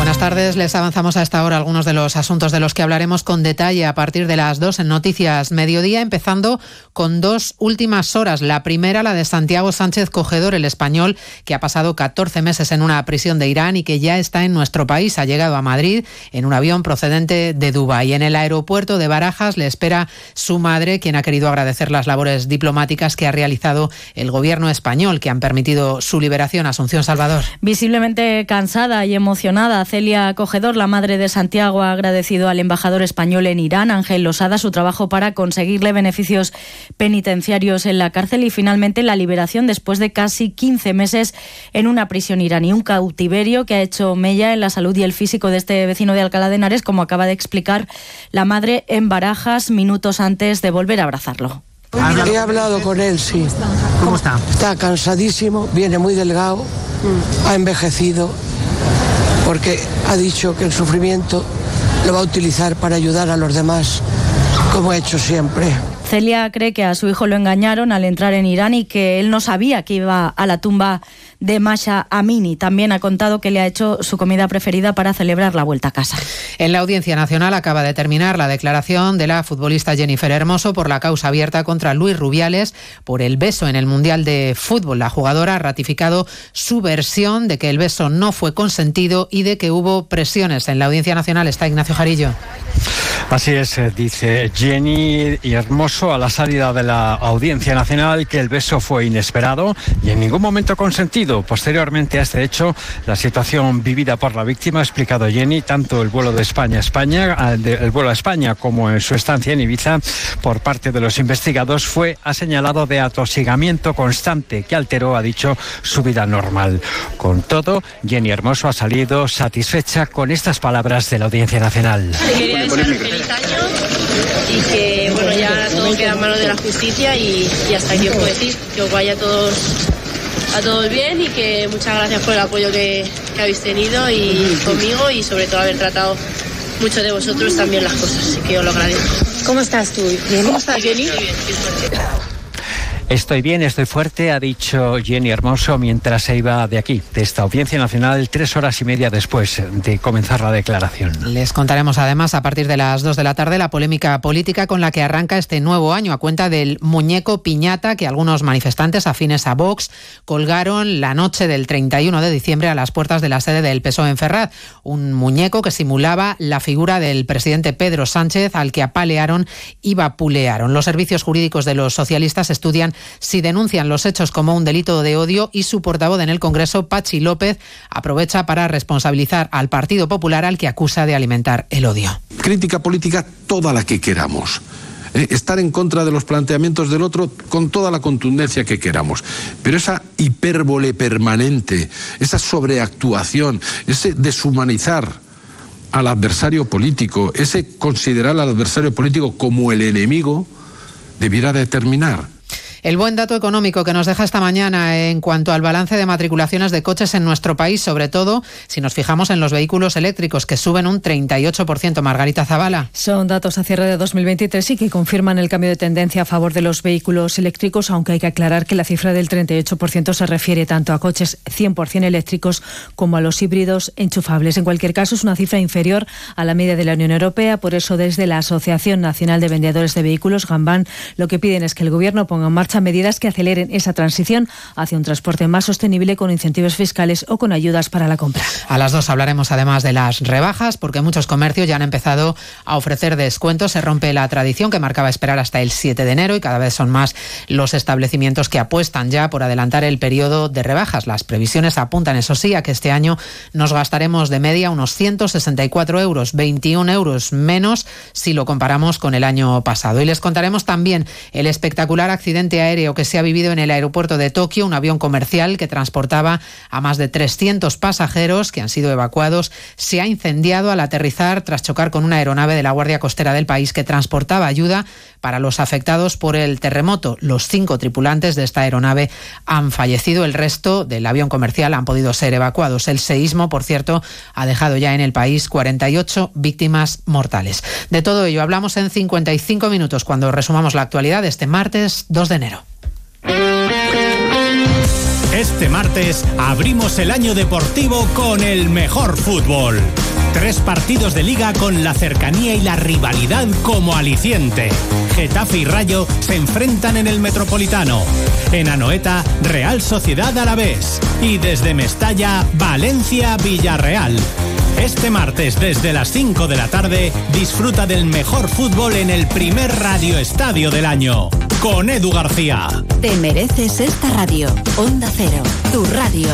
Buenas tardes, les avanzamos a esta hora algunos de los asuntos de los que hablaremos con detalle a partir de las dos en Noticias Mediodía, empezando con dos últimas horas. La primera, la de Santiago Sánchez Cogedor, el español, que ha pasado 14 meses en una prisión de Irán y que ya está en nuestro país. Ha llegado a Madrid en un avión procedente de Dubái. En el aeropuerto de Barajas le espera su madre, quien ha querido agradecer las labores diplomáticas que ha realizado el gobierno español, que han permitido su liberación. Asunción Salvador. Visiblemente cansada y emocionada, Celia Cogedor, la madre de Santiago, ha agradecido al embajador español en Irán, Ángel Losada, su trabajo para conseguirle beneficios penitenciarios en la cárcel y finalmente la liberación después de casi 15 meses en una prisión iraní. Un cautiverio que ha hecho mella en la salud y el físico de este vecino de Alcalá de Henares, como acaba de explicar la madre en Barajas minutos antes de volver a abrazarlo. He hablado con él, sí. ¿Cómo está? Está cansadísimo, viene muy delgado, ha envejecido porque ha dicho que el sufrimiento lo va a utilizar para ayudar a los demás, como ha hecho siempre. Celia cree que a su hijo lo engañaron al entrar en Irán y que él no sabía que iba a la tumba de Masha Amini. También ha contado que le ha hecho su comida preferida para celebrar la vuelta a casa. En la Audiencia Nacional acaba de terminar la declaración de la futbolista Jennifer Hermoso por la causa abierta contra Luis Rubiales por el beso en el Mundial de Fútbol. La jugadora ha ratificado su versión de que el beso no fue consentido y de que hubo presiones. En la Audiencia Nacional está Ignacio Jarillo. Así es, eh, dice Jenny y Hermoso a la salida de la Audiencia Nacional que el beso fue inesperado y en ningún momento consentido. Posteriormente a este hecho, la situación vivida por la víctima, explicado Jenny, tanto el vuelo de España a España, el vuelo a España como en su estancia en Ibiza, por parte de los investigados, fue ha señalado de atosigamiento constante que alteró, ha dicho, su vida normal. Con todo, Jenny Hermoso ha salido satisfecha con estas palabras de la Audiencia Nacional año y que bueno ya todo queda en manos de la justicia y, hasta aquí os puedo decir que os vaya todos a todos bien y que muchas gracias por el apoyo que, que habéis tenido y conmigo y sobre todo haber tratado mucho de vosotros también las cosas, así que os lo agradezco. ¿Cómo estás tú? ¿Cómo estás, Jenny? Estoy bien, estoy Estoy bien, estoy fuerte, ha dicho Jenny Hermoso mientras se iba de aquí, de esta Audiencia Nacional, tres horas y media después de comenzar la declaración. Les contaremos además a partir de las dos de la tarde la polémica política con la que arranca este nuevo año a cuenta del muñeco piñata que algunos manifestantes afines a Vox colgaron la noche del 31 de diciembre a las puertas de la sede del PSOE en Ferraz. Un muñeco que simulaba la figura del presidente Pedro Sánchez al que apalearon y vapulearon. Los servicios jurídicos de los socialistas estudian si denuncian los hechos como un delito de odio y su portavoz en el Congreso, Pachi López, aprovecha para responsabilizar al Partido Popular al que acusa de alimentar el odio. Crítica política toda la que queramos. Eh, estar en contra de los planteamientos del otro con toda la contundencia que queramos. Pero esa hipérbole permanente, esa sobreactuación, ese deshumanizar al adversario político, ese considerar al adversario político como el enemigo, debiera determinar. El buen dato económico que nos deja esta mañana en cuanto al balance de matriculaciones de coches en nuestro país, sobre todo si nos fijamos en los vehículos eléctricos que suben un 38%. Margarita Zavala. Son datos a cierre de 2023 y que confirman el cambio de tendencia a favor de los vehículos eléctricos, aunque hay que aclarar que la cifra del 38% se refiere tanto a coches 100% eléctricos como a los híbridos enchufables. En cualquier caso, es una cifra inferior a la media de la Unión Europea. Por eso, desde la Asociación Nacional de Vendedores de Vehículos, Gambán, lo que piden es que el Gobierno ponga en marcha marcha medidas que aceleren esa transición hacia un transporte más sostenible con incentivos fiscales o con ayudas para la compra. A las dos hablaremos además de las rebajas, porque muchos comercios ya han empezado a ofrecer descuentos. Se rompe la tradición que marcaba esperar hasta el 7 de enero y cada vez son más los establecimientos que apuestan ya por adelantar el periodo de rebajas. Las previsiones apuntan, eso sí, a que este año nos gastaremos de media unos 164 euros, 21 euros menos si lo comparamos con el año pasado. Y les contaremos también el espectacular accidente aéreo que se ha vivido en el aeropuerto de Tokio, un avión comercial que transportaba a más de 300 pasajeros que han sido evacuados. Se ha incendiado al aterrizar tras chocar con una aeronave de la Guardia Costera del país que transportaba ayuda para los afectados por el terremoto. Los cinco tripulantes de esta aeronave han fallecido. El resto del avión comercial han podido ser evacuados. El seísmo, por cierto, ha dejado ya en el país 48 víctimas mortales. De todo ello hablamos en 55 minutos cuando resumamos la actualidad este martes 2 de enero. Este martes abrimos el año deportivo con el mejor fútbol. Tres partidos de liga con la cercanía y la rivalidad como aliciente. Getafe y Rayo se enfrentan en el Metropolitano. En Anoeta, Real Sociedad Alavés. Y desde Mestalla, Valencia Villarreal. Este martes desde las 5 de la tarde disfruta del mejor fútbol en el primer radio estadio del año. Con Edu García. Te mereces esta radio. Onda Cero, tu radio.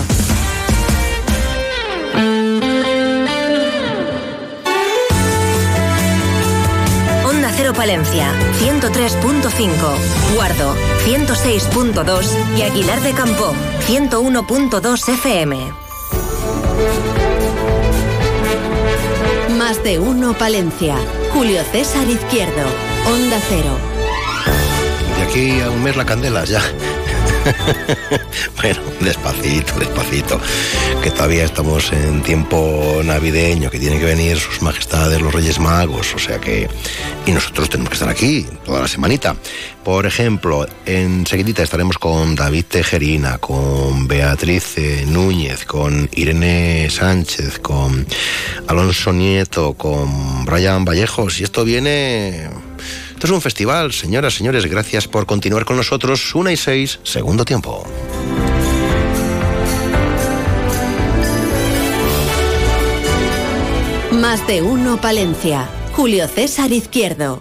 Onda Cero Palencia, 103.5. Guardo, 106.2. Y Aguilar de Campo, 101.2 FM. Más de uno Palencia. Julio César Izquierdo. Onda Cero. De aquí a un mes la candela ya. bueno, despacito, despacito, que todavía estamos en tiempo navideño, que tienen que venir sus majestades los Reyes Magos, o sea que... Y nosotros tenemos que estar aquí toda la semanita. Por ejemplo, enseguidita estaremos con David Tejerina, con Beatriz Núñez, con Irene Sánchez, con Alonso Nieto, con Brian Vallejos, y esto viene esto es un festival, señoras, señores, gracias por continuar con nosotros. Una y seis, segundo tiempo. Más de uno Palencia. Julio César Izquierdo.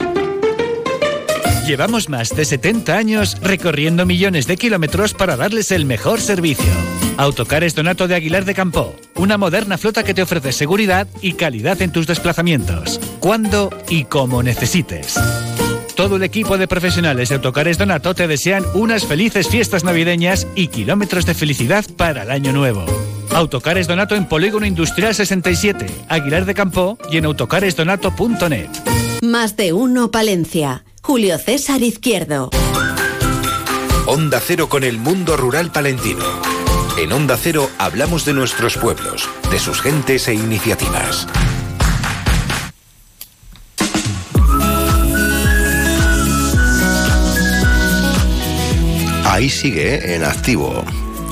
Llevamos más de 70 años recorriendo millones de kilómetros para darles el mejor servicio. Autocares Donato de Aguilar de Campo, una moderna flota que te ofrece seguridad y calidad en tus desplazamientos, cuando y como necesites. Todo el equipo de profesionales de Autocares Donato te desean unas felices fiestas navideñas y kilómetros de felicidad para el año nuevo. Autocares Donato en Polígono Industrial 67, Aguilar de Campo y en autocaresdonato.net. Más de uno Palencia. Julio César Izquierdo. Onda Cero con el mundo rural palentino. En Onda Cero hablamos de nuestros pueblos, de sus gentes e iniciativas. Ahí sigue ¿eh? en activo,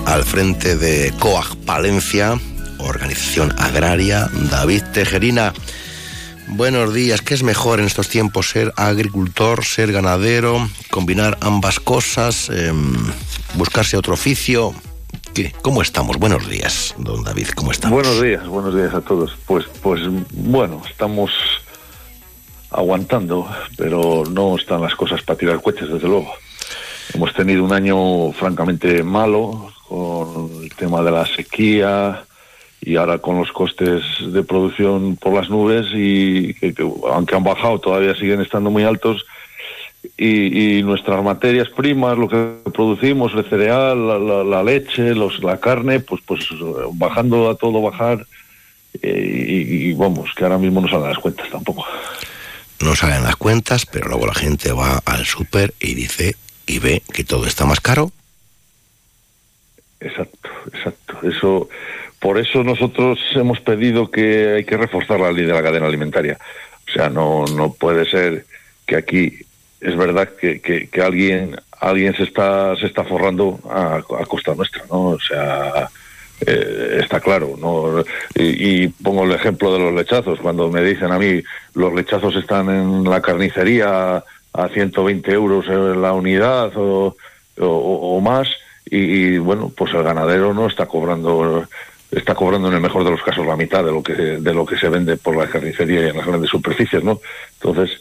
al frente de COAG Palencia, organización agraria, David Tejerina. Buenos días, ¿qué es mejor en estos tiempos? ¿Ser agricultor, ser ganadero, combinar ambas cosas, em, buscarse otro oficio? ¿Qué? ¿Cómo estamos? Buenos días, don David, ¿cómo estamos? Buenos días, buenos días a todos. Pues, pues bueno, estamos aguantando, pero no están las cosas para tirar coches, desde luego. Hemos tenido un año francamente malo con el tema de la sequía y ahora con los costes de producción por las nubes y que, aunque han bajado todavía siguen estando muy altos y, nuestras materias primas, lo que producimos, el cereal, la, leche, los, la carne, pues pues bajando a todo bajar eh, y, y, vamos, que ahora mismo no salen las cuentas tampoco. No salen las cuentas, pero luego la gente va al súper y dice, y ve que todo está más caro. Exacto, exacto. Eso, por eso nosotros hemos pedido que hay que reforzar la ley de la cadena alimentaria. O sea, no, no puede ser que aquí es verdad que, que, alguien alguien se está se está forrando a, costa nuestra, ¿no? O sea, eh, está claro, ¿no? Y, y, pongo el ejemplo de los lechazos. Cuando me dicen a mí los lechazos están en la carnicería a 120 euros la unidad o, o, más, y, bueno, pues el ganadero no está cobrando está cobrando en el mejor de los casos la mitad de lo que de lo que se vende por la carnicería y en las grandes superficies, ¿no? Entonces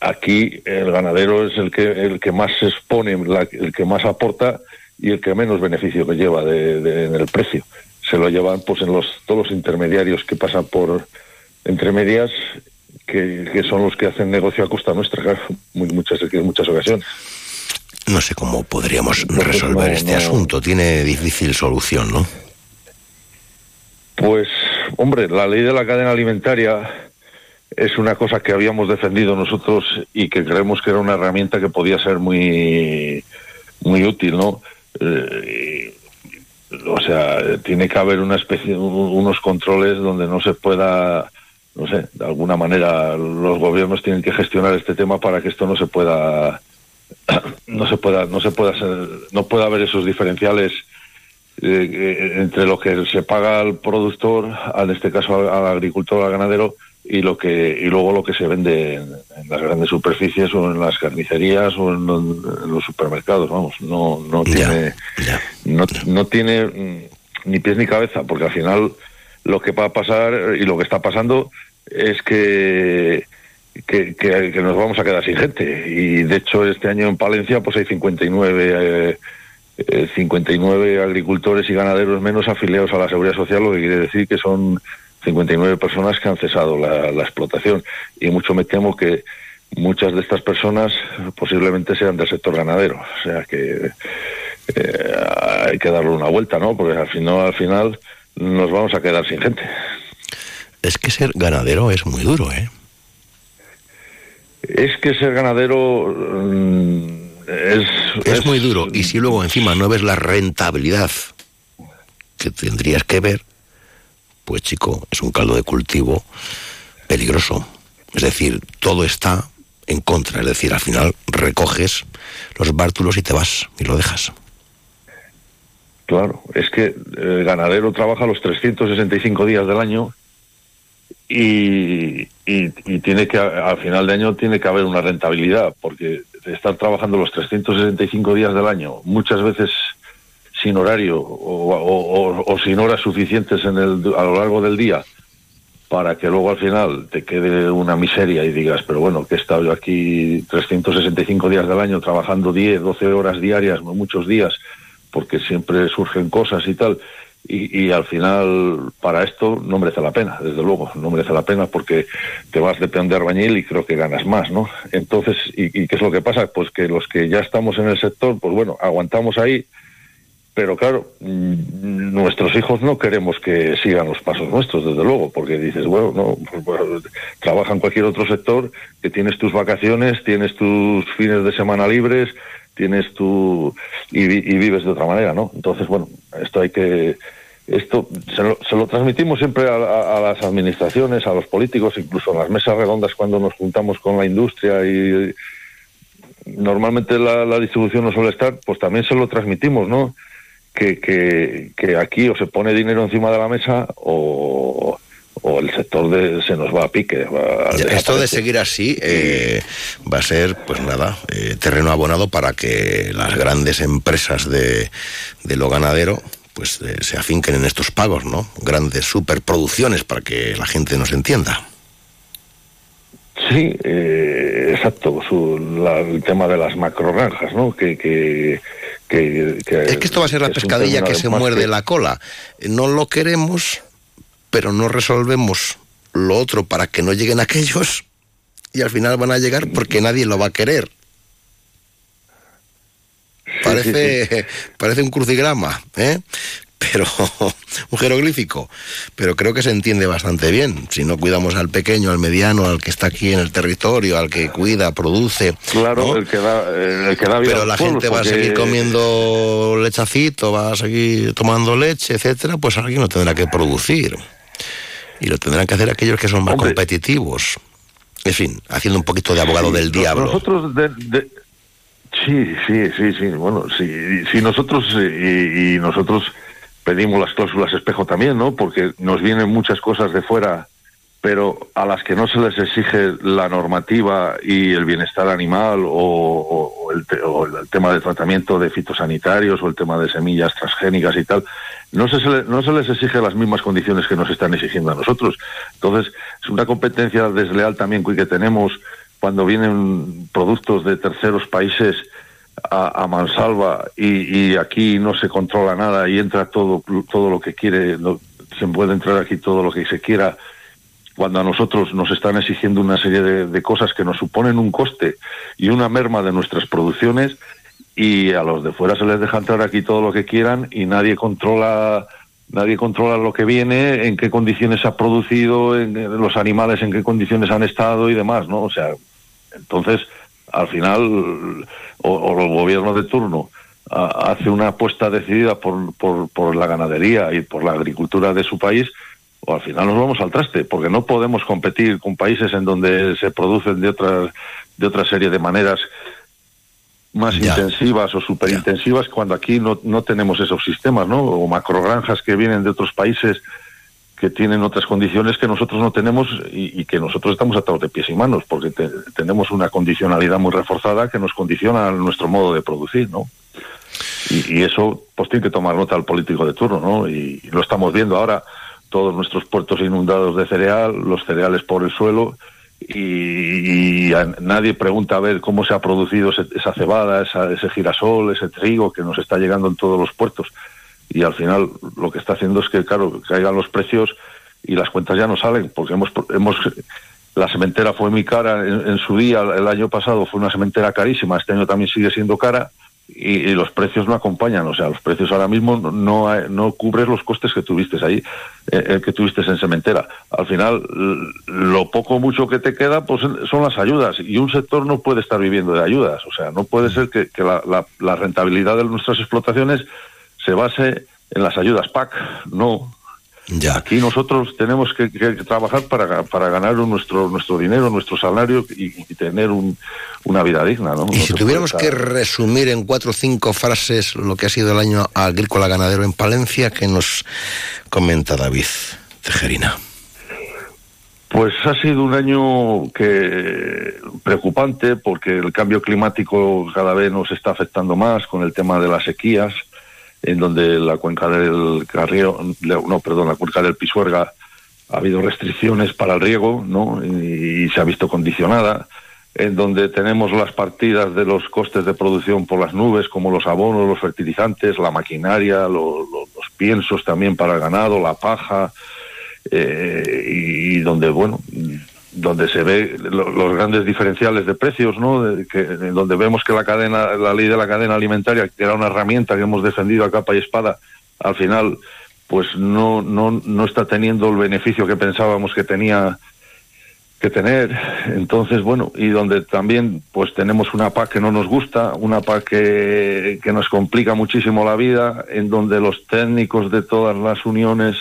aquí el ganadero es el que el que más se expone, el que más aporta y el que menos beneficio que lleva de, en el precio. Se lo llevan pues en los todos los intermediarios que pasan por entre medias que, son los que hacen negocio a costa nuestra, claro, muchas, en muchas ocasiones. No sé cómo podríamos resolver este asunto. Tiene difícil solución, ¿no? Pues, hombre, la ley de la cadena alimentaria es una cosa que habíamos defendido nosotros y que creemos que era una herramienta que podía ser muy, muy útil, ¿no? Eh, o sea, tiene que haber una especie, unos controles donde no se pueda no sé, de alguna manera los gobiernos tienen que gestionar este tema para que esto no se pueda no se pueda no se pueda no pueda haber esos diferenciales eh, eh, entre lo que se paga al productor, en este caso al, agricultor, al ganadero, y lo que y luego lo que se vende en, las grandes superficies o en las carnicerías o en, los supermercados. Vamos, no no tiene no, no tiene mm, ni pies ni cabeza, porque al final lo que va a pasar y lo que está pasando es que, que, nos vamos a quedar sin gente. Y de hecho este año en Palencia pues hay 59, 59 eh, agricultores y ganaderos menos afiliados a la Seguridad Social, lo que quiere decir que son 59 personas que han cesado la, explotación. Y mucho me temo que muchas de estas personas posiblemente sean del sector ganadero. O sea que eh, hay que darle una vuelta, ¿no? Porque al final, al final nos vamos a quedar sin gente. Es que ser ganadero es muy duro, ¿eh? Es que ser ganadero mm, es, es, muy duro. Y si luego encima no ves la rentabilidad que tendrías que ver, pues chico, es un caldo de cultivo peligroso. Es decir, todo está en contra. Es decir, al final recoges los bártulos y te vas y lo dejas. Claro, es que el ganadero trabaja los 365 días del año y, tiene que al final de año tiene que haber una rentabilidad porque estar trabajando los 365 días del año muchas veces sin horario o, sin horas suficientes en el, a lo largo del día para que luego al final te quede una miseria y digas, pero bueno, que he estado yo aquí 365 días del año trabajando 10, 12 horas diarias, muchos días, porque siempre surgen cosas y tal, y, al final para esto no merece la pena, desde luego, no merece la pena porque te vas de peón de arbañil y creo que ganas más, ¿no? Entonces, ¿y, qué es lo que pasa? Pues que los que ya estamos en el sector, pues bueno, aguantamos ahí, pero claro, mm, nuestros hijos no queremos que sigan los pasos nuestros, desde luego, porque dices, bueno, no, pues, trabaja en cualquier otro sector, que tienes tus vacaciones, tienes tus fines de semana libres, tienes tú y, vives de otra manera, ¿no? Entonces, bueno, esto hay que esto se lo, se lo transmitimos siempre a, las administraciones, a los políticos, incluso en las mesas redondas cuando nos juntamos con la industria y normalmente la, distribución no suele estar, pues también se lo transmitimos, ¿no? Que, que, que aquí o se pone dinero encima de la mesa o, o el sector de, se nos va a pique. Esto de seguir así eh, va a ser, pues nada, eh, terreno abonado para que las grandes empresas de, de lo ganadero pues eh, se afinquen en estos pagos, ¿no? Grandes superproducciones para que la gente nos entienda. Sí, exacto, el tema de las macrogranjas, ¿no? Que, que, que, es que esto va a ser la pescadilla que se muerde la cola. No lo queremos pero no resolvemos lo otro para que no lleguen aquellos y al final van a llegar porque nadie lo va a querer. Parece, parece un crucigrama, ¿eh? pero un jeroglífico, pero creo que se entiende bastante bien. Si no cuidamos al pequeño, al mediano, al que está aquí en el territorio, al que cuida, produce. Claro, el, que da, el que da Pero la gente va a seguir comiendo lechacito, va a seguir tomando leche, etcétera, pues alguien no tendrá que producir y lo tendrán que hacer aquellos que son más competitivos. En fin, haciendo un poquito de abogado del diablo. Nosotros, sí, sí, sí, sí, bueno, sí, sí nosotros y, nosotros pedimos las cláusulas espejo también, ¿no? Porque nos vienen muchas cosas de fuera pero a las que no se les exige la normativa y el bienestar animal o, el, tema de tratamiento de fitosanitarios o el tema de semillas transgénicas y tal, no se, no se les exige las mismas condiciones que nos están exigiendo a nosotros. Entonces, es una competencia desleal también que tenemos cuando vienen productos de terceros países a, mansalva y, aquí no se controla nada y entra todo, todo lo que quiere, se puede entrar aquí todo lo que se quiera cuando a nosotros nos están exigiendo una serie de, cosas que nos suponen un coste y una merma de nuestras producciones y a los de fuera se les deja entrar aquí todo lo que quieran y nadie controla nadie controla lo que viene, en qué condiciones se ha producido, en, los animales en qué condiciones han estado y demás, ¿no? O sea, entonces al final o, el gobierno de turno hace una apuesta decidida por, por, por la ganadería y por la agricultura de su país o al final nos vamos al traste, porque no podemos competir con países en donde se producen de otra, de otra serie de maneras más intensivas o superintensivas cuando aquí no, no tenemos esos sistemas, ¿no? O macrogranjas que vienen de otros países que tienen otras condiciones que nosotros no tenemos y, que nosotros estamos atados de pies y manos, porque tenemos una condicionalidad muy reforzada que nos condiciona nuestro modo de producir, ¿no? Y, eso, pues tiene que tomar nota el político de turno, ¿no? y lo estamos viendo ahora todos nuestros puertos inundados de cereal, los cereales por el suelo y, nadie pregunta a ver cómo se ha producido esa cebada, ese girasol, ese trigo que nos está llegando en todos los puertos. Y al final lo que está haciendo es que, claro, caigan los precios y las cuentas ya no salen, porque hemos, hemos la sementera fue muy cara en, su día, el año pasado fue una sementera carísima, este año también sigue siendo cara y, los precios no acompañan, o sea, los precios ahora mismo no, no cubres los costes que tuviste ahí, eh, eh, que tuviste en cementera. Al final, lo poco o mucho que te queda, pues son las ayudas y un sector no puede estar viviendo de ayudas, o sea, no puede ser que, la, la rentabilidad de nuestras explotaciones se base en las ayudas PAC, no, Aquí nosotros tenemos que, trabajar para, para, ganar nuestro nuestro dinero, nuestro salario y, tener una vida digna. ¿no? Y si tuviéramos que resumir en cuatro o cinco frases lo que ha sido el año agrícola ganadero en Palencia, ¿qué nos comenta David Tejerina? Pues ha sido un año que preocupante porque el cambio climático cada vez nos está afectando más con el tema de las sequías en donde la cuenca del Carrió, no, perdón, la cuenca del Pisuerga ha habido restricciones para el riego, ¿no? Y, se ha visto condicionada, en donde tenemos las partidas de los costes de producción por las nubes, como los abonos, los fertilizantes, la maquinaria, los piensos también para el ganado, la paja, eh, y donde, bueno, donde se ve los grandes diferenciales de precios, ¿no? que, donde vemos que la cadena, la ley de la cadena alimentaria, que era una herramienta que hemos defendido a capa y espada, al final, pues no, no, no está teniendo el beneficio que pensábamos que tenía que tener. Entonces, bueno, y donde también pues tenemos una PAC que no nos gusta, una PAC que, que nos complica muchísimo la vida, en donde los técnicos de todas las uniones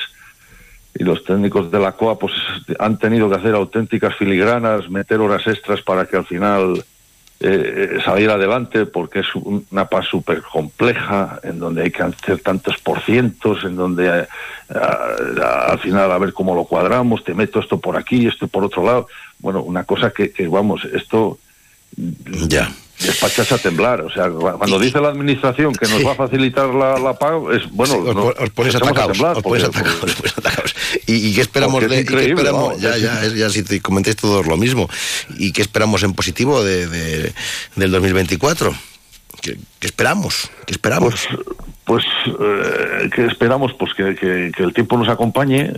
y los técnicos de la COA pues han tenido que hacer auténticas filigranas, meter horas extras para que al final eh, eh salir adelante porque es una paz súper compleja en donde hay que hacer tantos por cientos, en donde eh, al final a ver cómo lo cuadramos, te meto esto por aquí, esto por otro lado. Bueno, una cosa que, que vamos, esto... Ya despachas a temblar. O sea, cuando dice la administración que nos va a facilitar la, la pago, es bueno, os, ponéis atacados, ¿Y, qué esperamos de qué esperamos? ya, ya, ya, si te comentéis todos lo mismo. ¿Y qué esperamos en positivo de, de del 2024? ¿Qué, ¿Qué, esperamos? ¿Qué esperamos? Pues, pues eh, ¿qué esperamos? Pues que, que, que, el tiempo nos acompañe,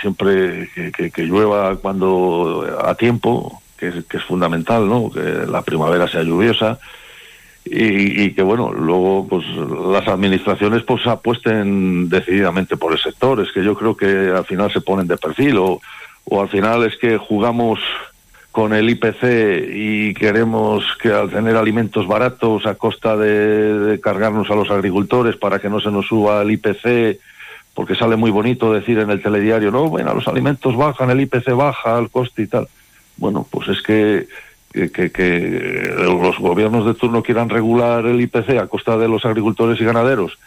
siempre que, llueva cuando a tiempo, que es, fundamental, ¿no? Que la primavera sea lluviosa y, que, bueno, luego pues las administraciones pues apuesten decididamente por el sector. Es que yo creo que al final se ponen de perfil o, o al final es que jugamos con el IPC y queremos que al tener alimentos baratos a costa de, de, cargarnos a los agricultores para que no se nos suba el IPC, porque sale muy bonito decir en el telediario, no, bueno, los alimentos bajan, el IPC baja, el coste y tal. Bueno, pues es que, que, los gobiernos de turno quieran regular el IPC a costa de los agricultores y ganaderos,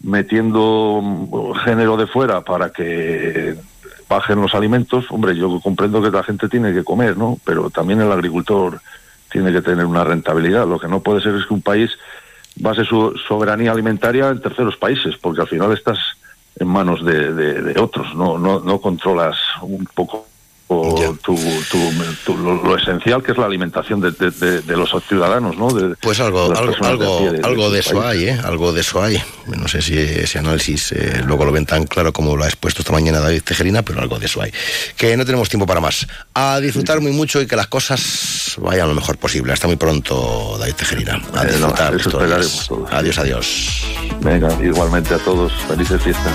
metiendo género de fuera para que bajen los alimentos, hombre, yo comprendo que la gente tiene que comer, ¿no? Pero también el agricultor tiene que tener una rentabilidad. Lo que no puede ser es que un país base su soberanía alimentaria en terceros países, porque al final estás en manos de, de otros, no, no, no controlas un poco tu, tu, lo, esencial que es la alimentación de, de, los ciudadanos, ¿no? pues algo, algo, algo, de, algo de eso hay, ¿eh? Algo de eso hay. No sé si ese análisis eh, luego lo ven tan claro como lo ha expuesto esta mañana David Tejerina, pero algo de eso hay. Que no tenemos tiempo para más. A disfrutar muy mucho y que las cosas vayan lo mejor posible. Hasta muy pronto, David Tejerina. A disfrutar. Adiós, adiós. Venga, igualmente a todos. Felices fiestas.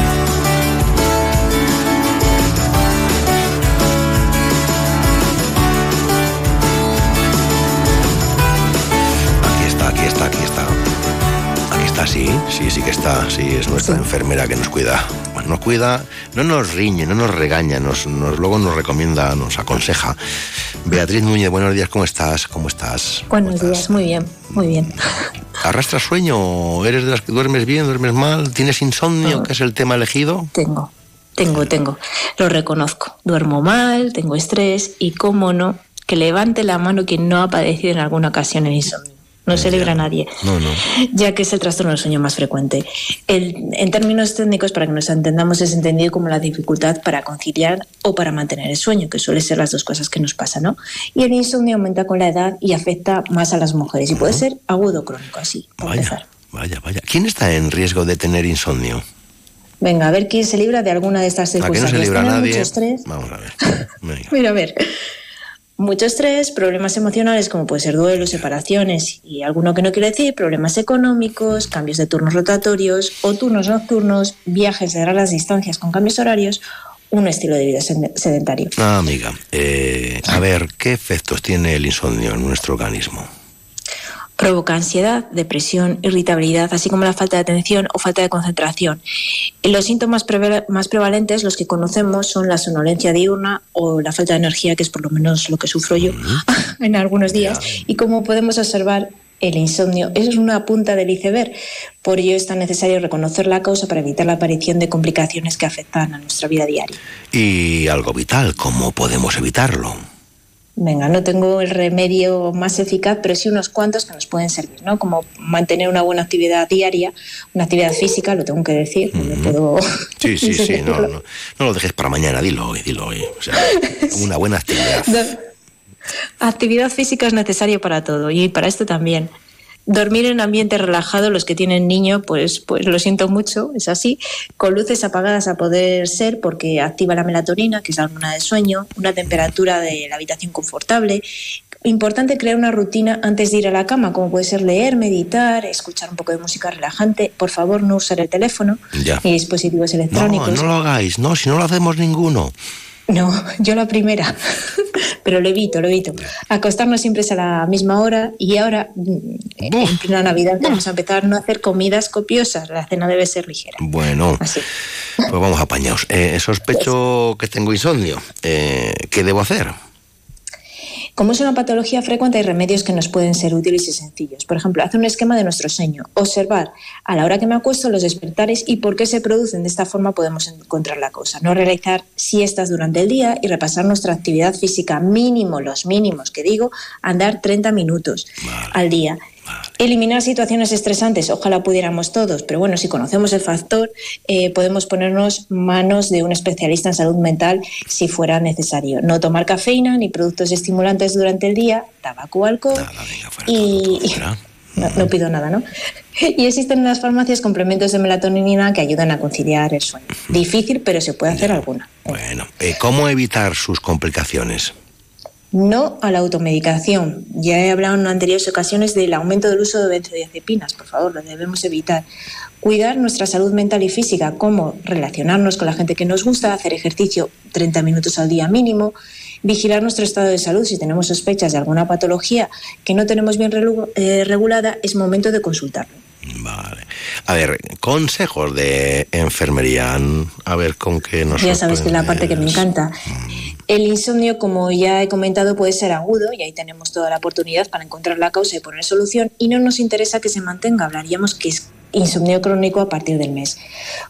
Sí, sí, sí que está. Sí, es nuestra enfermera que nos cuida. Nos cuida, no nos riñe, no nos regaña, nos, nos, luego nos recomienda, nos aconseja. Beatriz Núñez, buenos días, ¿cómo estás? ¿Cómo estás? Buenos días, muy bien, muy bien. ¿Arrastras sueño? ¿Eres de las que duermes bien, duermes mal? ¿Tienes insomnio, que es el tema elegido? Tengo, tengo, tengo. Lo reconozco. Duermo mal, tengo estrés y, cómo no, que levante la mano quien no ha padecido en alguna ocasión el insomnio no se libra a nadie, ya que es el trastorno del sueño más frecuente. en términos técnicos, para que nos entendamos, es entendido como la dificultad para conciliar o para mantener el sueño, que suele ser las dos cosas que nos pasan, ¿no? Y el insomnio aumenta con la edad y afecta más a las mujeres y puede ser agudo crónico, así. Vaya, vaya, vaya. ¿Quién está en riesgo de tener insomnio? Venga, a ver quién se libra de alguna de estas circunstancias. ¿A no se libra nadie? Vamos a ver. Mira, a ver mucho estrés, problemas emocionales como puede ser duelo, separaciones y alguno que no quiere decir, problemas económicos, cambios de turnos rotatorios o turnos nocturnos, viajes de largas distancias con cambios horarios, un estilo de vida sedentario. Ah, amiga, eh, a ver, ¿qué efectos tiene el insomnio en nuestro organismo? Provoca ansiedad, depresión, irritabilidad, así como la falta de atención o falta de concentración. Los síntomas más prevalentes, los que conocemos, son la sonolencia diurna o la falta de energía, que es por lo menos lo que sufro yo en algunos días. Y como podemos observar, el insomnio es una punta del iceberg. Por ello es tan necesario reconocer la causa para evitar la aparición de complicaciones que afectan a nuestra vida diaria. Y algo vital, ¿cómo podemos evitarlo? Venga, no tengo el remedio más eficaz, pero sí unos cuantos que nos pueden servir, ¿no? Como mantener una buena actividad diaria, una actividad física, lo tengo que decir, puedo... Sí, sí, sí, no, no, no, lo dejes para mañana, dilo hoy, dilo hoy. O sea, una buena actividad. actividad física es necesario para todo y para esto también. Dormir en ambiente relajado, los que tienen niño, pues, pues lo siento mucho, es así. Con luces apagadas a poder ser porque activa la melatonina, que es la hormona de sueño, una temperatura de la habitación confortable. Importante crear una rutina antes de ir a la cama, como puede ser leer, meditar, escuchar un poco de música relajante. Por favor, no usar el teléfono ni dispositivos electrónicos. No, no lo hagáis, no, si no lo hacemos ninguno. No, yo la primera, pero lo evito, lo evito. Acostarnos siempre es a la misma hora y ahora, mm, en plena Navidad, vamos a empezar a no hacer comidas copiosas. La cena debe ser ligera. Bueno, pues vamos apañados. Eh, sospecho que tengo insomnio. Eh, ¿Qué debo hacer? Como es una patología frecuente, hay remedios que nos pueden ser útiles y sencillos. Por ejemplo, hacer un esquema de nuestro sueño, observar a la hora que me acuesto los despertares y por qué se producen. De esta forma podemos encontrar la cosa. No realizar siestas durante el día y repasar nuestra actividad física mínimo, los mínimos que digo, andar 30 minutos al día. Eliminar situaciones estresantes, ojalá pudiéramos todos, pero bueno, si conocemos el factor, eh, podemos ponernos manos de un especialista en salud mental si fuera necesario. No tomar cafeína ni productos estimulantes durante el día, tabaco o alcohol. y no, pido nada, ¿no? Y existen en las farmacias complementos de melatonina que ayudan a conciliar el sueño. Difícil, pero se puede hacer alguna. Bueno, eh, ¿cómo evitar sus complicaciones? No a la automedicación. Ya he hablado en anteriores ocasiones del aumento del uso de benzodiazepinas. Por favor, lo debemos evitar. Cuidar nuestra salud mental y física, como relacionarnos con la gente que nos gusta, hacer ejercicio 30 minutos al día mínimo, vigilar nuestro estado de salud. Si tenemos sospechas de alguna patología que no tenemos bien eh, regulada, es momento de consultarlo. Vale. A ver, consejos de enfermería. A ver con qué nos. Ya sabes que es la parte que me encanta. El insomnio, como ya he comentado, puede ser agudo y ahí tenemos toda la oportunidad para encontrar la causa y poner solución y no nos interesa que se mantenga, hablaríamos que es insomnio crónico a partir del mes.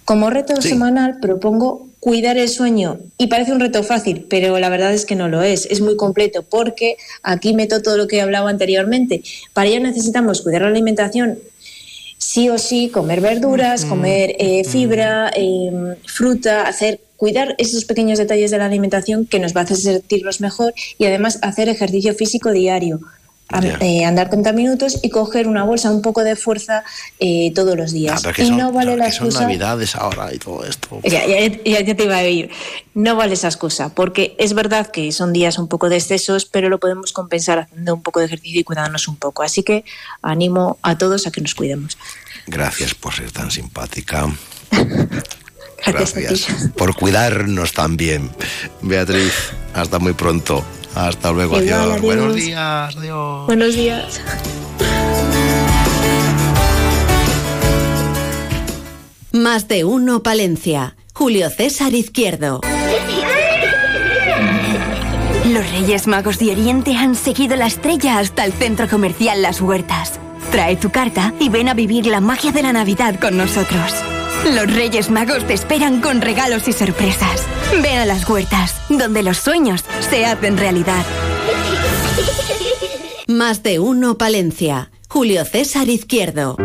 Como reto semanal propongo cuidar el sueño y parece un reto fácil, pero la verdad es que no lo es, es muy completo porque aquí meto todo lo que he hablado anteriormente. Para ello necesitamos cuidar la alimentación, sí o sí, comer verduras, comer eh, fibra, em, fruta, hacer cuidar esos pequeños detalles de la alimentación que nos va a hacer sentirnos mejor y además hacer ejercicio físico diario. Eh, andar 30 minutos y coger una bolsa, un poco de fuerza eh, todos los días. Ah, y no vale la excusa. Son navidades ahora y todo esto. Ya, ya, te iba a ir. No vale esa excusa, porque es verdad que son días un poco de excesos, pero lo podemos compensar haciendo un poco de ejercicio y cuidándonos un poco. Así que animo a todos a que nos cuidemos. Gracias por ser tan simpática. Gracias, por cuidarnos también. Beatriz, hasta muy pronto. Hasta luego, adiós. Buenos días, adiós. Buenos días. Más de uno, Palencia. Julio César Izquierdo. Los Reyes Magos de Oriente han seguido la estrella hasta el centro comercial Las Huertas. Trae tu carta y ven a vivir la magia de la Navidad con nosotros. Los Reyes Magos te esperan con regalos y sorpresas. Ven a las huertas, donde los sueños se hacen realidad. Más de uno, Palencia. Julio César Izquierdo.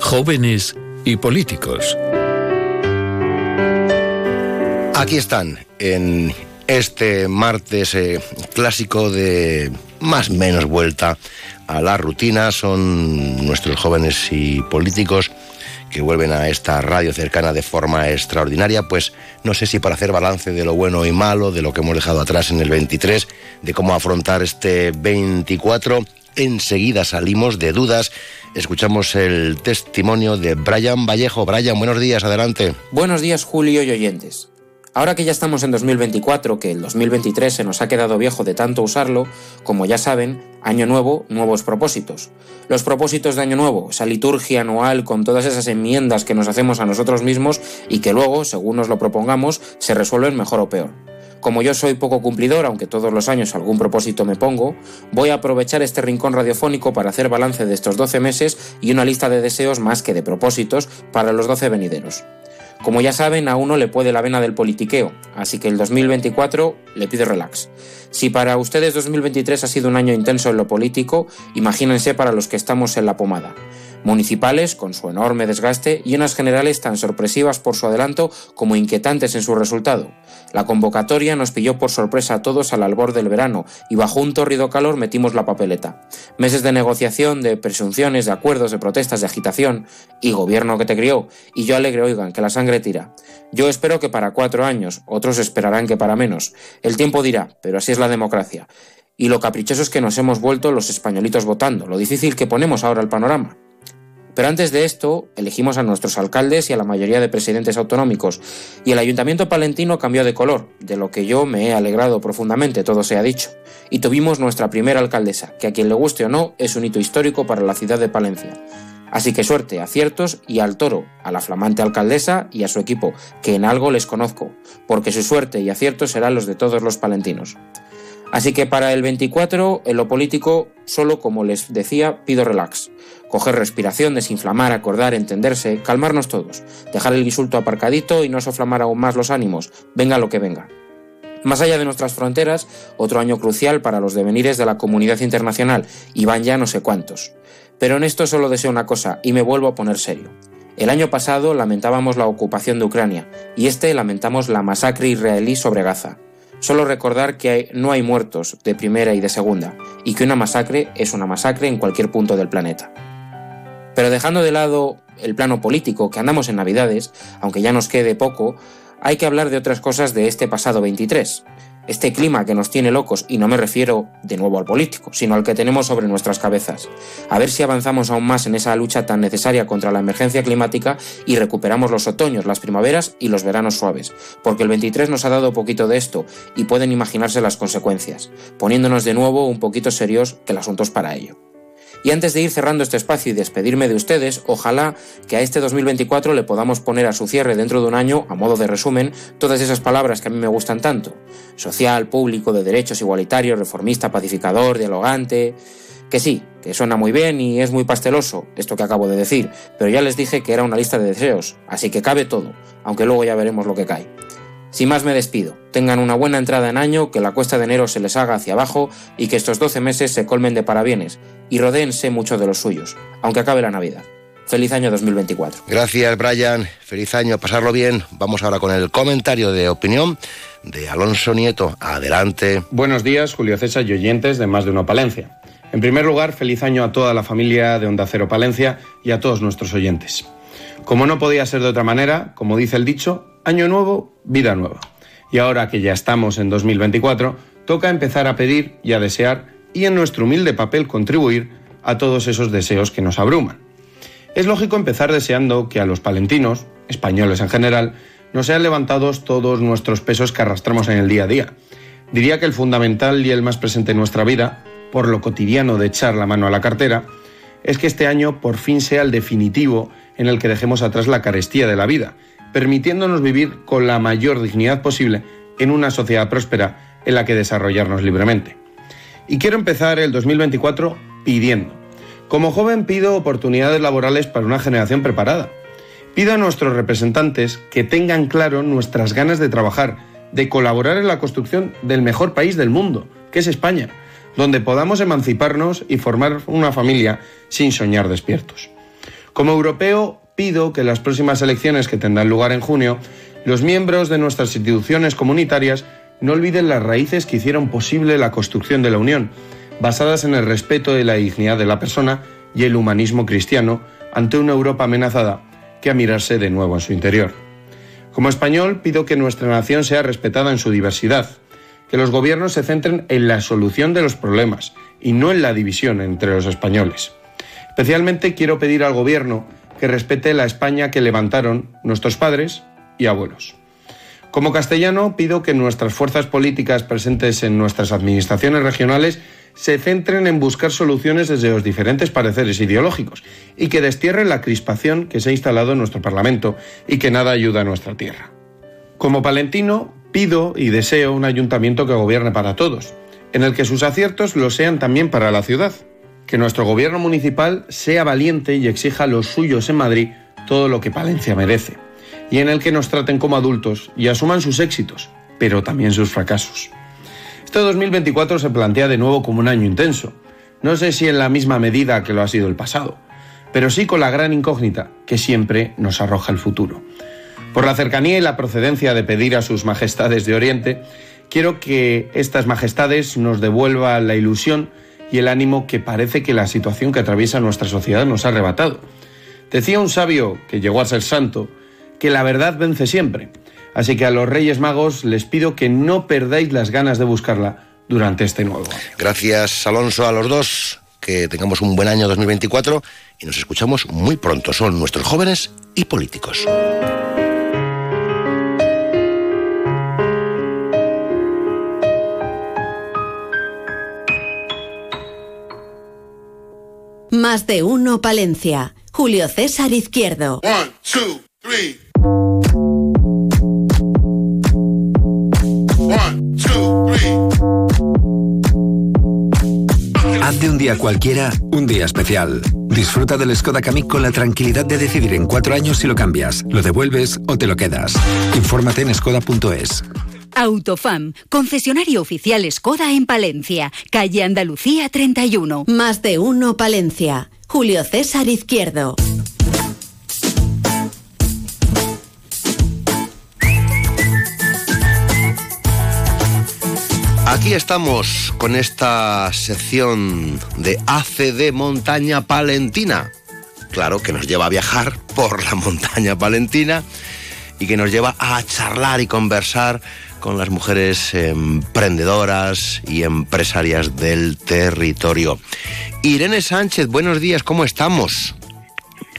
Jóvenes y políticos. Aquí están, en este martes eh, clásico de más o menos vuelta a la rutina. Son nuestros jóvenes y políticos que vuelven a esta radio cercana de forma extraordinaria, pues no sé si para hacer balance de lo bueno y malo, de lo que hemos dejado atrás en el 23, de cómo afrontar este 24. Enseguida salimos de dudas. Escuchamos el testimonio de Brian Vallejo. Brian, buenos días, adelante. Buenos días, Julio y oyentes. Ahora que ya estamos en 2024, que el 2023 se nos ha quedado viejo de tanto usarlo, como ya saben, año nuevo, nuevos propósitos. Los propósitos de año nuevo, esa liturgia anual con todas esas enmiendas que nos hacemos a nosotros mismos y que luego, según nos lo propongamos, se resuelven mejor o peor. Como yo soy poco cumplidor, aunque todos los años algún propósito me pongo, voy a aprovechar este rincón radiofónico para hacer balance de estos 12 meses y una lista de deseos más que de propósitos para los 12 venideros. Como ya saben, a uno le puede la vena del politiqueo, así que el 2024 le pide relax. Si para ustedes 2023 ha sido un año intenso en lo político, imagínense para los que estamos en la pomada municipales con su enorme desgaste y unas generales tan sorpresivas por su adelanto como inquietantes en su resultado. La convocatoria nos pilló por sorpresa a todos al albor del verano y bajo un torrido calor metimos la papeleta. Meses de negociación, de presunciones, de acuerdos, de protestas, de agitación y gobierno que te crió y yo alegre oigan que la sangre tira. Yo espero que para cuatro años, otros esperarán que para menos. El tiempo dirá, pero así es la democracia. Y lo caprichoso es que nos hemos vuelto los españolitos votando, lo difícil que ponemos ahora el panorama. Pero antes de esto, elegimos a nuestros alcaldes y a la mayoría de presidentes autonómicos, y el ayuntamiento palentino cambió de color, de lo que yo me he alegrado profundamente, todo se ha dicho. Y tuvimos nuestra primera alcaldesa, que a quien le guste o no, es un hito histórico para la ciudad de Palencia. Así que suerte, aciertos y al toro, a la flamante alcaldesa y a su equipo, que en algo les conozco, porque su suerte y aciertos serán los de todos los palentinos. Así que para el 24, en lo político, solo como les decía, pido relax. Coger respiración, desinflamar, acordar, entenderse, calmarnos todos, dejar el insulto aparcadito y no soflamar aún más los ánimos, venga lo que venga. Más allá de nuestras fronteras, otro año crucial para los devenires de la comunidad internacional, y van ya no sé cuántos. Pero en esto solo deseo una cosa, y me vuelvo a poner serio. El año pasado lamentábamos la ocupación de Ucrania, y este lamentamos la masacre israelí sobre Gaza. Solo recordar que no hay muertos de primera y de segunda, y que una masacre es una masacre en cualquier punto del planeta. Pero dejando de lado el plano político, que andamos en Navidades, aunque ya nos quede poco, hay que hablar de otras cosas de este pasado 23 este clima que nos tiene locos, y no me refiero de nuevo al político, sino al que tenemos sobre nuestras cabezas. A ver si avanzamos aún más en esa lucha tan necesaria contra la emergencia climática y recuperamos los otoños, las primaveras y los veranos suaves, porque el 23 nos ha dado poquito de esto y pueden imaginarse las consecuencias, poniéndonos de nuevo un poquito serios que el asunto es para ello. Y antes de ir cerrando este espacio y despedirme de ustedes, ojalá que a este 2024 le podamos poner a su cierre dentro de un año, a modo de resumen, todas esas palabras que a mí me gustan tanto. Social, público, de derechos igualitarios, reformista, pacificador, dialogante... Que sí, que suena muy bien y es muy pasteloso, esto que acabo de decir, pero ya les dije que era una lista de deseos, así que cabe todo, aunque luego ya veremos lo que cae. Sin más me despido. Tengan una buena entrada en año, que la cuesta de enero se les haga hacia abajo y que estos 12 meses se colmen de parabienes y rodéense mucho de los suyos, aunque acabe la Navidad. Feliz año 2024. Gracias, Brian. Feliz año, pasarlo bien. Vamos ahora con el comentario de opinión de Alonso Nieto. Adelante. Buenos días, Julio César y oyentes de Más de Uno Palencia. En primer lugar, feliz año a toda la familia de Onda Cero Palencia y a todos nuestros oyentes. Como no podía ser de otra manera, como dice el dicho, año nuevo, vida nueva. Y ahora que ya estamos en 2024, toca empezar a pedir y a desear y en nuestro humilde papel contribuir a todos esos deseos que nos abruman. Es lógico empezar deseando que a los palentinos, españoles en general, nos sean levantados todos nuestros pesos que arrastramos en el día a día. Diría que el fundamental y el más presente en nuestra vida, por lo cotidiano de echar la mano a la cartera, es que este año por fin sea el definitivo en el que dejemos atrás la carestía de la vida, permitiéndonos vivir con la mayor dignidad posible en una sociedad próspera en la que desarrollarnos libremente. Y quiero empezar el 2024 pidiendo. Como joven pido oportunidades laborales para una generación preparada. Pido a nuestros representantes que tengan claro nuestras ganas de trabajar, de colaborar en la construcción del mejor país del mundo, que es España, donde podamos emanciparnos y formar una familia sin soñar despiertos. Como europeo, pido que en las próximas elecciones que tendrán lugar en junio, los miembros de nuestras instituciones comunitarias no olviden las raíces que hicieron posible la construcción de la Unión, basadas en el respeto de la dignidad de la persona y el humanismo cristiano ante una Europa amenazada que a mirarse de nuevo en su interior. Como español, pido que nuestra nación sea respetada en su diversidad, que los gobiernos se centren en la solución de los problemas y no en la división entre los españoles. Especialmente quiero pedir al Gobierno que respete la España que levantaron nuestros padres y abuelos. Como castellano, pido que nuestras fuerzas políticas presentes en nuestras administraciones regionales se centren en buscar soluciones desde los diferentes pareceres ideológicos y que destierren la crispación que se ha instalado en nuestro Parlamento y que nada ayuda a nuestra tierra. Como palentino, pido y deseo un ayuntamiento que gobierne para todos, en el que sus aciertos lo sean también para la ciudad que nuestro gobierno municipal sea valiente y exija a los suyos en Madrid todo lo que Palencia merece, y en el que nos traten como adultos y asuman sus éxitos, pero también sus fracasos. Este 2024 se plantea de nuevo como un año intenso, no sé si en la misma medida que lo ha sido el pasado, pero sí con la gran incógnita que siempre nos arroja el futuro. Por la cercanía y la procedencia de pedir a sus majestades de Oriente, quiero que estas majestades nos devuelvan la ilusión y el ánimo que parece que la situación que atraviesa nuestra sociedad nos ha arrebatado. Decía un sabio que llegó a ser santo que la verdad vence siempre. Así que a los Reyes Magos les pido que no perdáis las ganas de buscarla durante este nuevo año. Gracias, Alonso, a los dos. Que tengamos un buen año 2024 y nos escuchamos muy pronto. Son nuestros jóvenes y políticos. Más de uno Palencia. Julio César Izquierdo. One, two, three. One, two, three. Haz de un día cualquiera un día especial. Disfruta del Skoda Kamiq con la tranquilidad de decidir en cuatro años si lo cambias, lo devuelves o te lo quedas. Infórmate en skoda.es. Autofam, concesionario oficial Skoda en Palencia, calle Andalucía 31. Más de uno Palencia. Julio César Izquierdo. Aquí estamos con esta sección de ACD Montaña Palentina. Claro que nos lleva a viajar por la montaña palentina y que nos lleva a charlar y conversar con las mujeres emprendedoras y empresarias del territorio. Irene Sánchez, buenos días, ¿cómo estamos?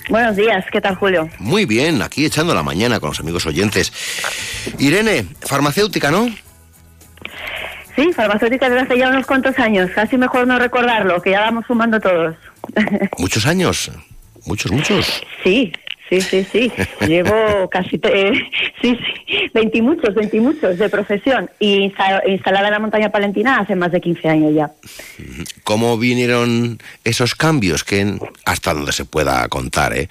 Buenos días, ¿qué tal Julio? Muy bien, aquí echando la mañana con los amigos oyentes. Irene, farmacéutica, ¿no? Sí, farmacéutica desde hace ya unos cuantos años, casi mejor no recordarlo, que ya vamos sumando todos. Muchos años, muchos, muchos. Sí, sí, sí, sí. Llevo casi, eh, sí, sí, 20 muchos, 20 muchos de profesión. Y insta- instalada en la montaña palentina hace más de 15 años ya. ¿Cómo vinieron esos cambios que hasta donde se pueda contar, eh?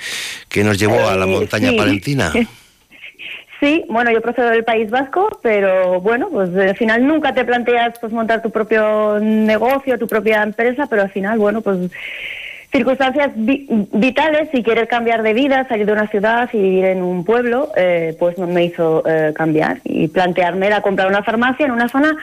¿Qué nos llevó a la Eh, montaña sí. palentina? Sí, bueno, yo procedo del País Vasco, pero bueno, pues al final nunca te planteas pues montar tu propio negocio, tu propia empresa, pero al final, bueno, pues circunstancias vi- vitales y querer cambiar de vida, salir de una ciudad y vivir en un pueblo, eh, pues me hizo eh, cambiar y plantearme era comprar una farmacia en una zona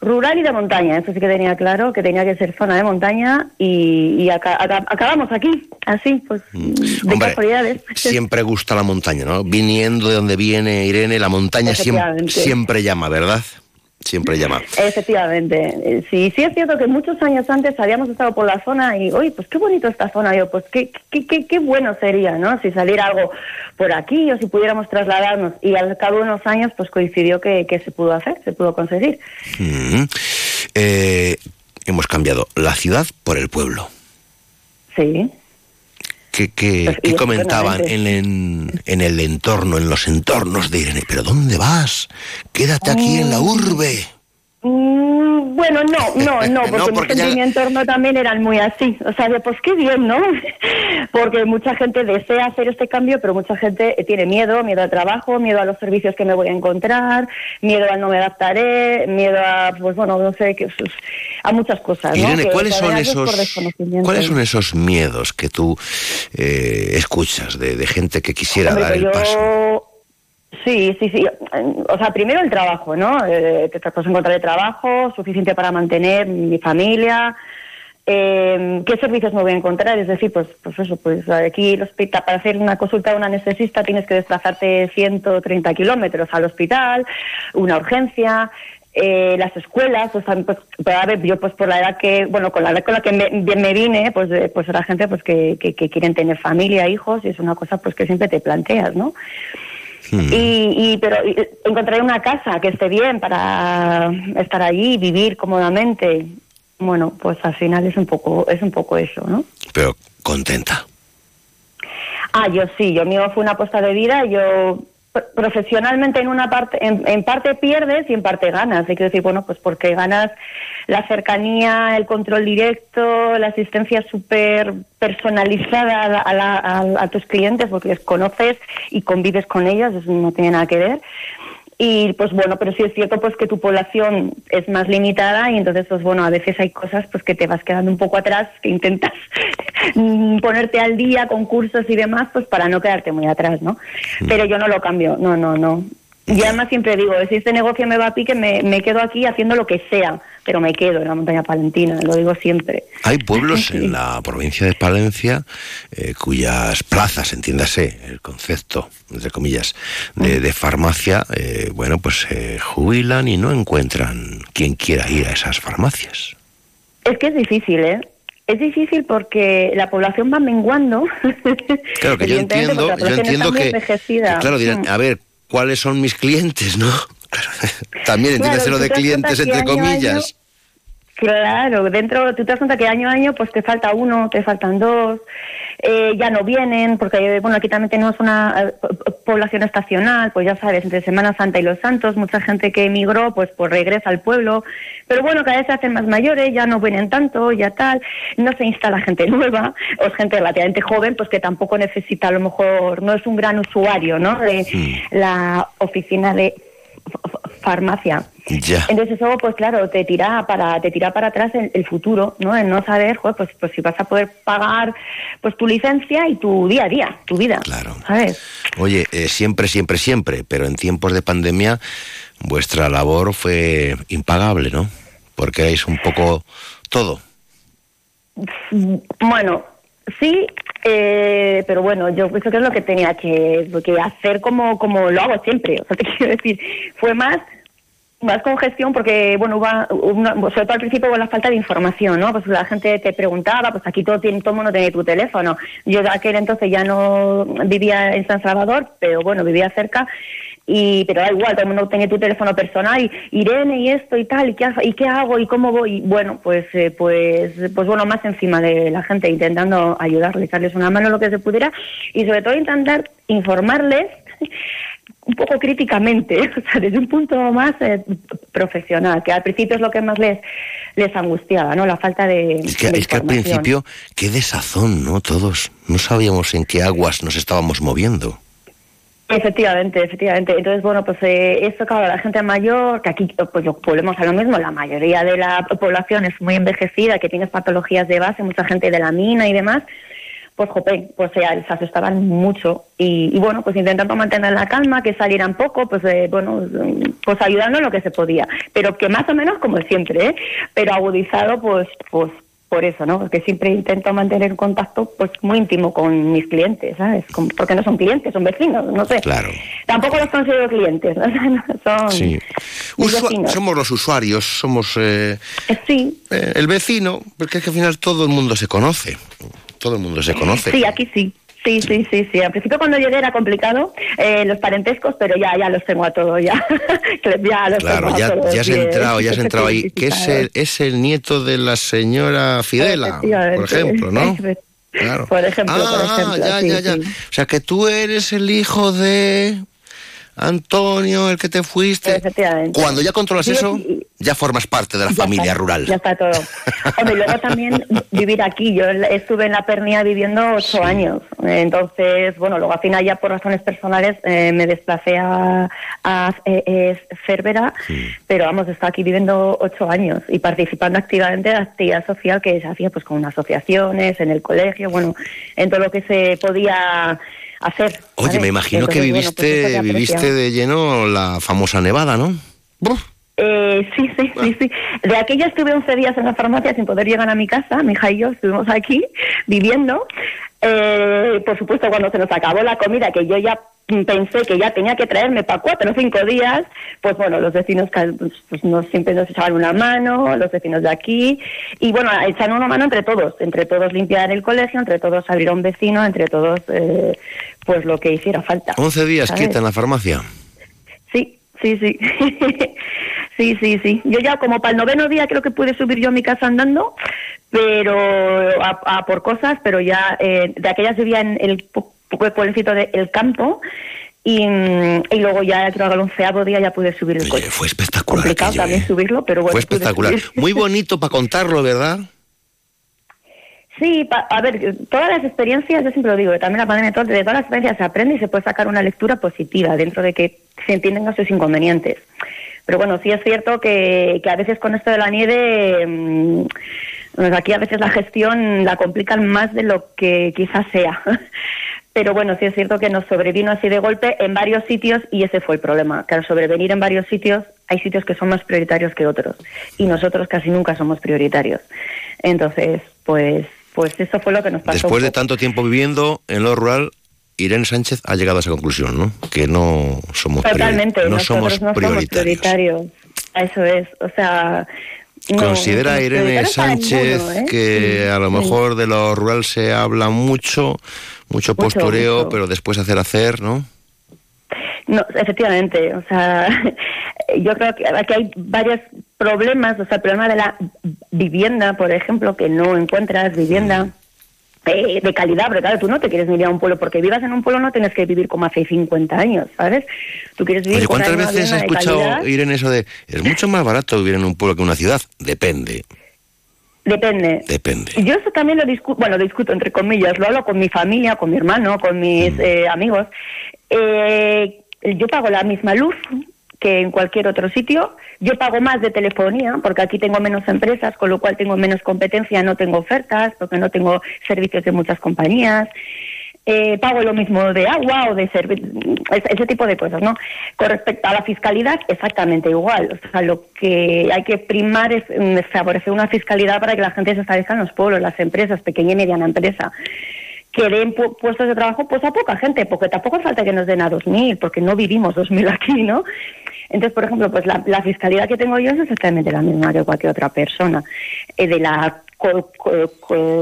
rural y de montaña. Eso sí que tenía claro que tenía que ser zona de montaña y, y aca- acabamos aquí, así, pues de Hombre, casualidades. Siempre gusta la montaña, ¿no? Viniendo de donde viene Irene, la montaña siempre, siempre llama, ¿verdad? Siempre llama. Efectivamente, Eh, sí, sí es cierto que muchos años antes habíamos estado por la zona y, oye, pues qué bonito esta zona, yo, pues qué, qué, qué, qué bueno sería, ¿no? Si saliera algo por aquí o si pudiéramos trasladarnos y al cabo de unos años pues coincidió que, que se pudo hacer, se pudo conseguir. Mm. Eh, hemos cambiado la ciudad por el pueblo. Sí. ¿Qué, qué- Pues, comentaban en, en- en el entorno, en los entornos de Irene? ¿Pero dónde vas? Quédate aquí en la urbe. Mm, bueno, no, no, no, porque, No, porque ya- en mi entorno también eran muy así. O sea, de, pues qué bien, ¿no? Porque mucha gente desea hacer este cambio, pero mucha gente eh, tiene miedo, miedo al trabajo, miedo a los servicios que me voy a encontrar, miedo a no me adaptaré, miedo a, pues bueno, no sé, a muchas cosas. ¿no? Irene, ¿cuáles son esos desconocimiento. cuáles son esos miedos que tú eh, escuchas de, de gente que quisiera Hombre, dar el yo- paso? Sí, sí, sí. O sea, primero el trabajo, ¿no? Eh, te tratas de encontrar el trabajo suficiente para mantener mi familia. Eh, ¿Qué servicios me voy a encontrar? Es decir, pues, pues eso, pues aquí el hospital, para hacer una consulta a un anestesista tienes que desplazarte 130 kilómetros al hospital, una urgencia. eh, las escuelas, pues, también, pues, pero, a ver, yo pues por la edad que, bueno, con la edad con la que me, me vine, pues, eh, pues era gente pues que, que, que quieren tener familia, hijos, y es una cosa pues que siempre te planteas, ¿no? Y, y pero y, encontrar una casa que esté bien para estar allí, vivir cómodamente. Bueno, pues al final es un poco es un poco eso, ¿no? Pero contenta. Ah, yo sí, yo mío fue una apuesta de vida, yo profesionalmente en una parte en, en parte pierdes y en parte ganas. Hay que decir, bueno, pues porque ganas la cercanía, el control directo, la asistencia súper personalizada a, la- a a tus clientes porque les conoces y convives con ellos, eso no tiene nada que ver. Y pues bueno, pero sí es cierto pues que tu población es más limitada y entonces pues bueno, a veces hay cosas pues que te vas quedando un poco atrás, que intentas mm, ponerte al día con cursos y demás pues para no quedarte muy atrás, ¿no? Pero yo no lo cambio, no, no, no. Y además siempre digo, si este negocio me va a pique, me, me quedo aquí haciendo lo que sea, pero me quedo en la montaña palentina, lo digo siempre. Hay pueblos en la provincia de Palencia eh, cuyas plazas, entiéndase el concepto, entre comillas, de, de farmacia, eh, bueno, pues se jubilan y no encuentran quien quiera ir a esas farmacias. Es que es difícil, ¿eh? Es difícil porque la población va menguando. Claro que yo entiendo, yo entiendo que, envejecida. que, claro, dirán, Mm. a ver, ¿cuáles son mis clientes, no? Claro, también entiéndase Claro, lo de clientes entre comillas. Claro, dentro, tú te das cuenta que año a año pues te falta uno, te faltan dos, eh, ya no vienen, porque bueno, aquí también tenemos una eh, po- po- población estacional, pues ya sabes, entre Semana Santa y los Santos, mucha gente que emigró pues pues regresa al pueblo, pero bueno, cada vez se hacen más mayores, ya no vienen tanto, ya tal, no se instala gente nueva, o es gente relativamente joven, pues que tampoco necesita, a lo mejor, no es un gran usuario, ¿no? De la oficina de farmacia. Ya. Entonces eso, pues claro, te tira para te tira para atrás el, el futuro, ¿no? El no saber, joder, pues, pues si vas a poder pagar pues tu licencia y tu día a día, tu vida. Claro. ¿Sabes? Oye, eh, siempre, siempre, siempre, pero en tiempos de pandemia vuestra labor fue impagable, ¿no? Porque erais un poco todo. Bueno, sí, eh, pero bueno, yo pienso que es lo que tenía que, que hacer como, como lo hago siempre. O sea, te quiero decir, fue más más congestión porque, bueno, hubo una- sobre todo al principio hubo la falta de información, ¿no? Pues la gente te preguntaba, pues aquí todo, tiene, todo mundo tiene tu teléfono. Yo de aquel entonces ya no vivía en San Salvador, pero bueno, vivía cerca y pero da igual, todo el mundo tiene tu teléfono personal y Irene y esto y tal, y qué, y qué hago y cómo voy. Y bueno, pues eh, pues pues bueno, más encima de la gente intentando ayudarles, echarles una mano lo que se pudiera y sobre todo intentar informarles un poco críticamente, o sea, desde un punto más eh, profesional, que al principio es lo que más les les angustiaba, ¿no? La falta de, Es que, de es que al principio, qué desazón, ¿no? Todos. No sabíamos en qué aguas nos estábamos moviendo. Efectivamente, efectivamente. Entonces, bueno, pues eh, esto, claro, la gente mayor, que aquí pues lo- volvemos a lo mismo, la mayoría de la población es muy envejecida, que tiene patologías de base, mucha gente de la mina y demás, pues jope, pues eh, se asustaban mucho. Y, y, bueno, pues intentando mantener la calma, que salieran poco, pues eh, bueno, pues ayudando en lo que se podía. Pero que más o menos como siempre, ¿eh? Pero agudizado, pues, pues por eso, ¿no? Porque siempre intento mantener un contacto pues muy íntimo con mis clientes, ¿sabes? Con- porque no son clientes, son vecinos, no sé. Claro. Tampoco los considero clientes, ¿no? son Sí. vecinos. somos los usuarios, somos eh, Sí, eh, el vecino, porque es que al final todo el mundo se conoce. Todo el mundo se conoce. sí, aquí sí. Sí, sí, sí, sí. Al principio cuando llegué era complicado eh, los parentescos, pero ya ya los tengo a todos ya. Ya los Claro, tengo a ya, todos ya has bien entrado, ya has entrado ahí. Que es el, es el nieto de la señora Fidela, por ejemplo, ¿no? Claro. Por ejemplo, ah, por ejemplo. ya, sí, ya, ya. sí. O sea, que tú eres el hijo de Antonio, el que te fuiste. Efectivamente. Cuando ya controlas Sí, eso, ya formas parte de la familia está, rural. Ya está todo. Hombre, luego también vivir aquí. Yo estuve en la Pernia viviendo ocho años. Entonces, bueno, luego al final ya por razones personales eh, me desplacé a, a eh, Cervera, pero vamos, estado aquí viviendo ocho años y participando activamente de la actividad social que se hacía pues con asociaciones, en el colegio, bueno, en todo lo que se podía hacer. Oye, me imagino que bueno, pues viviste, aprecia. viviste de lleno la famosa nevada, ¿no? Eh, sí, sí, sí, sí. De aquella estuve 11 días en la farmacia sin poder llegar a mi casa. Mi hija y yo estuvimos aquí viviendo. Eh, por supuesto, cuando se nos acabó la comida, que yo ya pensé que ya tenía que traerme para cuatro o cinco días, pues bueno, los vecinos pues, pues nos, siempre nos echaban una mano, los vecinos de aquí, y bueno, echaron una mano entre todos, entre todos limpiar el colegio, entre todos abrir a un vecino, entre todos, eh, pues lo que hiciera falta. 11 días ¿sabes? quieta en la farmacia. Sí, sí, sí. sí, sí, sí. Yo ya como para el noveno día creo que pude subir yo a mi casa andando, pero a, a por cosas, pero ya eh, de aquellas vivía en el pu- pu- pueblecito de El Campo y, y luego ya creo que al onceavo día ya pude subir el coche. Fue espectacular. Complicado aquello, también ¿eh? subirlo, pero bueno. Fue espectacular. Muy bonito para contarlo, ¿verdad? Sí, pa- a ver, todas las experiencias, yo siempre lo digo, también la pandemia, de todas las experiencias se aprende y se puede sacar una lectura positiva dentro de que se entienden sus inconvenientes. Pero bueno, sí es cierto que, que a veces con esto de la nieve, mm, pues aquí a veces la gestión la complican más de lo que quizás sea. Pero bueno, sí es cierto que nos sobrevino así de golpe en varios sitios y ese fue el problema. Que al sobrevenir en varios sitios, hay sitios que son más prioritarios que otros y nosotros casi nunca somos prioritarios. Entonces, pues, pues eso fue lo que nos pasó. Después de tanto tiempo viviendo en lo rural, Irene Sánchez ha llegado a esa conclusión, ¿no? Que no somos, priori- Totalmente, no nosotros somos no somos prioritarios. prioritarios. Eso es, o sea... no, ¿Considera no Irene Sánchez ¿eh? que a lo Sí. mejor de lo rural se habla mucho, mucho postureo, mucho. pero después hacer hacer, ¿no? No, efectivamente, o sea, yo creo que aquí hay varios problemas, o sea, el problema de la vivienda, por ejemplo, que no encuentras vivienda eh, de calidad, pero claro, tú no te quieres vivir a un pueblo, porque vivas en un pueblo no tienes que vivir como hace 50 años, ¿sabes? Tú quieres vivir Oye, ¿cuántas una veces has escuchado, calidad. Irene, eso de es mucho más barato vivir en un pueblo que en una ciudad? Depende, Depende. depende. Yo eso también lo discuto, bueno, lo discuto entre comillas, lo hablo con mi familia, con mi hermano, con mis Mm. eh, amigos. Eh, yo pago la misma luz que en cualquier otro sitio. Yo pago más de telefonía porque aquí tengo menos empresas, con lo cual tengo menos competencia, no tengo ofertas, porque no tengo servicios de muchas compañías. Eh, pago lo mismo de agua o de servicios, ese tipo de cosas, ¿no? Con respecto a la fiscalidad, exactamente igual. O sea, lo que hay que primar es mm, favorecer una fiscalidad para que la gente se establezca en los pueblos, las empresas, pequeña y mediana empresa que den pu- puestos de trabajo pues a poca gente, porque tampoco falta que nos den a 2.000, porque no vivimos 2.000 aquí, ¿no? Entonces, por ejemplo, pues la, la fiscalidad que tengo yo es exactamente la misma que cualquier otra persona. Eh, de la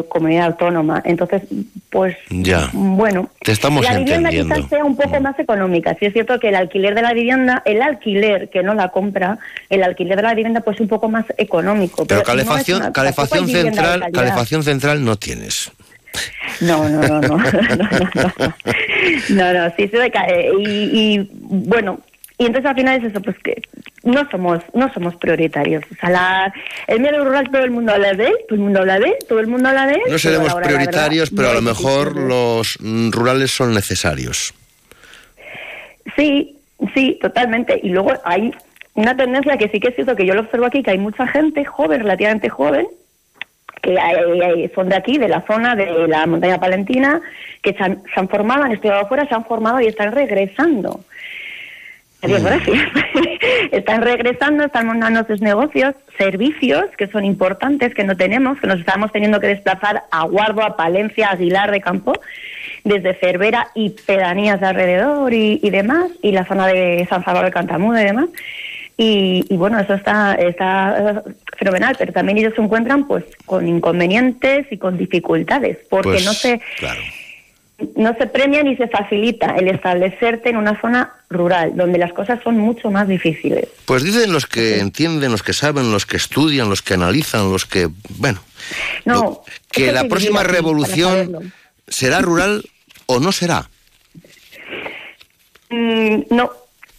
comunidad autónoma. Entonces, pues, ya. bueno, Te estamos la vivienda entendiendo. quizás sea un poco más económica. Sí es cierto que el alquiler de la vivienda, el alquiler que no la compra, el alquiler de la vivienda pues un poco más económico. Pero es calefacción, una- calefacción central, calefacción central no tienes. No, no, no, no, no, no, no. No, no, sí, se decae. Y, y, bueno, y entonces al final es eso, pues que no somos, no somos prioritarios. O sea, la- el medio rural todo el mundo habla de él, todo el mundo habla de él, todo el mundo habla de él. No seremos prioritarios, pero no a lo mejor los rurales son necesarios. Sí, sí, totalmente. Y luego hay una tendencia que sí que es cierto que yo lo observo aquí, que hay mucha gente joven, relativamente joven, que son de aquí, de la zona de la montaña palentina, que se han, se han formado, han estudiado afuera, se han formado y están regresando. Adiós, gracias. están regresando, están montando sus negocios, servicios que son importantes, que no tenemos, que nos estamos teniendo que desplazar a Guardo, a Palencia, a Aguilar de Campo, desde Cervera y pedanías de alrededor y, y demás, y la zona de San Salvador de Cantamuda y demás. Y, y bueno, eso está, está fenomenal, pero también ellos se encuentran pues con inconvenientes y con dificultades, porque Pues, no se claro. No se premia ni se facilita el establecerte en una zona rural, donde las cosas son mucho más difíciles. Pues dicen los que entienden, los que saben, los que estudian, los que analizan, los que, bueno, No, que la próxima revolución será rural o no será. Mm, no,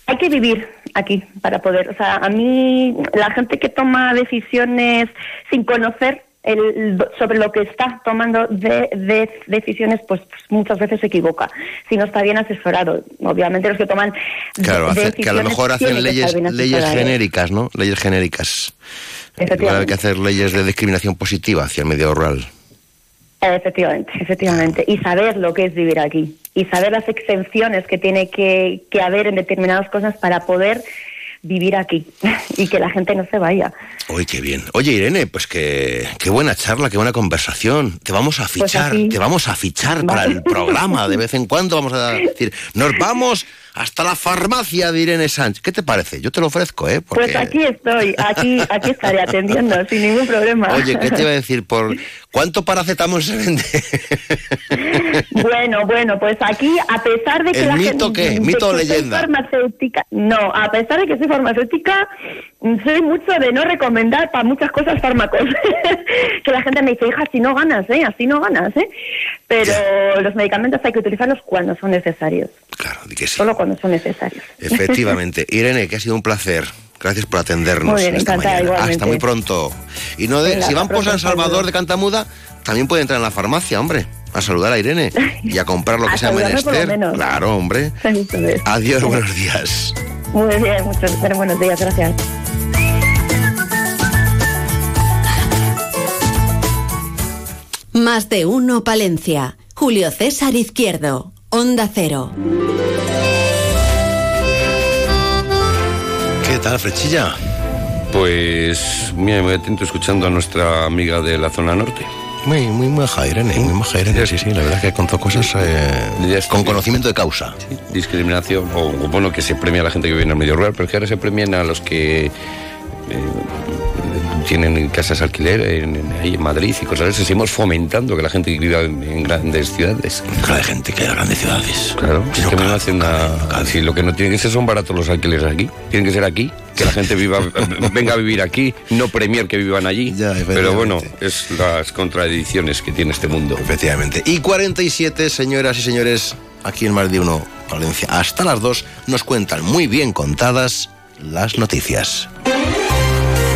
hay que vivir aquí para poder. O sea, a mí, la gente que toma decisiones sin conocer el, sobre lo que está tomando de, de decisiones, pues, pues muchas veces se equivoca. Si no está bien asesorado. Obviamente, los que toman. Claro, hace- que a lo mejor hacen leyes, leyes genéricas, ¿no? Leyes genéricas. Igual hay que hacer leyes de discriminación positiva hacia el medio rural. Efectivamente, efectivamente. Y saber lo que es vivir aquí. Y saber las exenciones que tiene que, que haber en determinadas cosas para poder vivir aquí y que la gente no se vaya. Uy, qué bien. Oye, Irene, pues que, qué buena charla, qué buena conversación. Te vamos a Pues fichar, te vamos a fichar para el programa. De vez en cuando vamos a decir, nos vamos hasta la farmacia de Irene Sánchez. ¿Qué te parece? Yo te lo ofrezco, ¿eh? Porque, Pues aquí estoy, aquí, aquí estaré atendiendo sin ningún problema. Oye, ¿qué te iba a decir? ¿Por cuánto paracetamol se vende? Bueno, bueno, pues aquí, a pesar de que ¿El la mito gente... qué? ¿Mito o leyenda? farmacéutica, no, a pesar de que soy farmacéutica, soy mucho de no recomendar para muchas cosas fármacos. que la gente me dice, hija, así no ganas, ¿eh? Así no ganas, ¿eh? Pero los medicamentos hay que utilizarlos cuando son necesarios. Claro, di que sí. Solo cuando son necesarios. Efectivamente. Irene, que ha sido un placer. Gracias por atendernos Muy bien, esta encantada, mañana. igualmente. Hasta muy pronto. Y no de, Venga, si van por San Salvador de Cantamuda, también puede entrar en la farmacia, hombre, a saludar a Irene y a comprar lo que sea menester. Claro, hombre. Adiós, buenos días. Muy bien, muchos buenos días, gracias. Más de uno Palencia. Julio César Izquierdo. Onda Cero. ¿Qué tal, Frechilla? Pues, mira, muy atento escuchando a nuestra amiga de la zona norte. Muy, muy maja, Irene, muy maja, Irene. Sí, sí, la verdad que contó cosas eh, con conocimiento de causa. Discriminación, o bueno, que se premia a la gente que vive en el medio rural, pero es que ahora se premian a los que eh, tienen casas alquiler en, en- ahí en Madrid y cosas así. Seguimos fomentando que la gente viva en, en grandes ciudades. Claro, hay gente que hay en grandes ciudades. Claro, es que me hacen. Si lo que no tiene que ser son baratos los alquileres aquí. Tienen que ser aquí, que la gente viva, venga a vivir aquí, no premier que vivan allí. pero bueno, es las contradicciones que tiene este mundo. Efectivamente. Y 47, señoras y señores, aquí en Más de Uno, Valencia. Hasta las 2 nos cuentan muy bien contadas las noticias.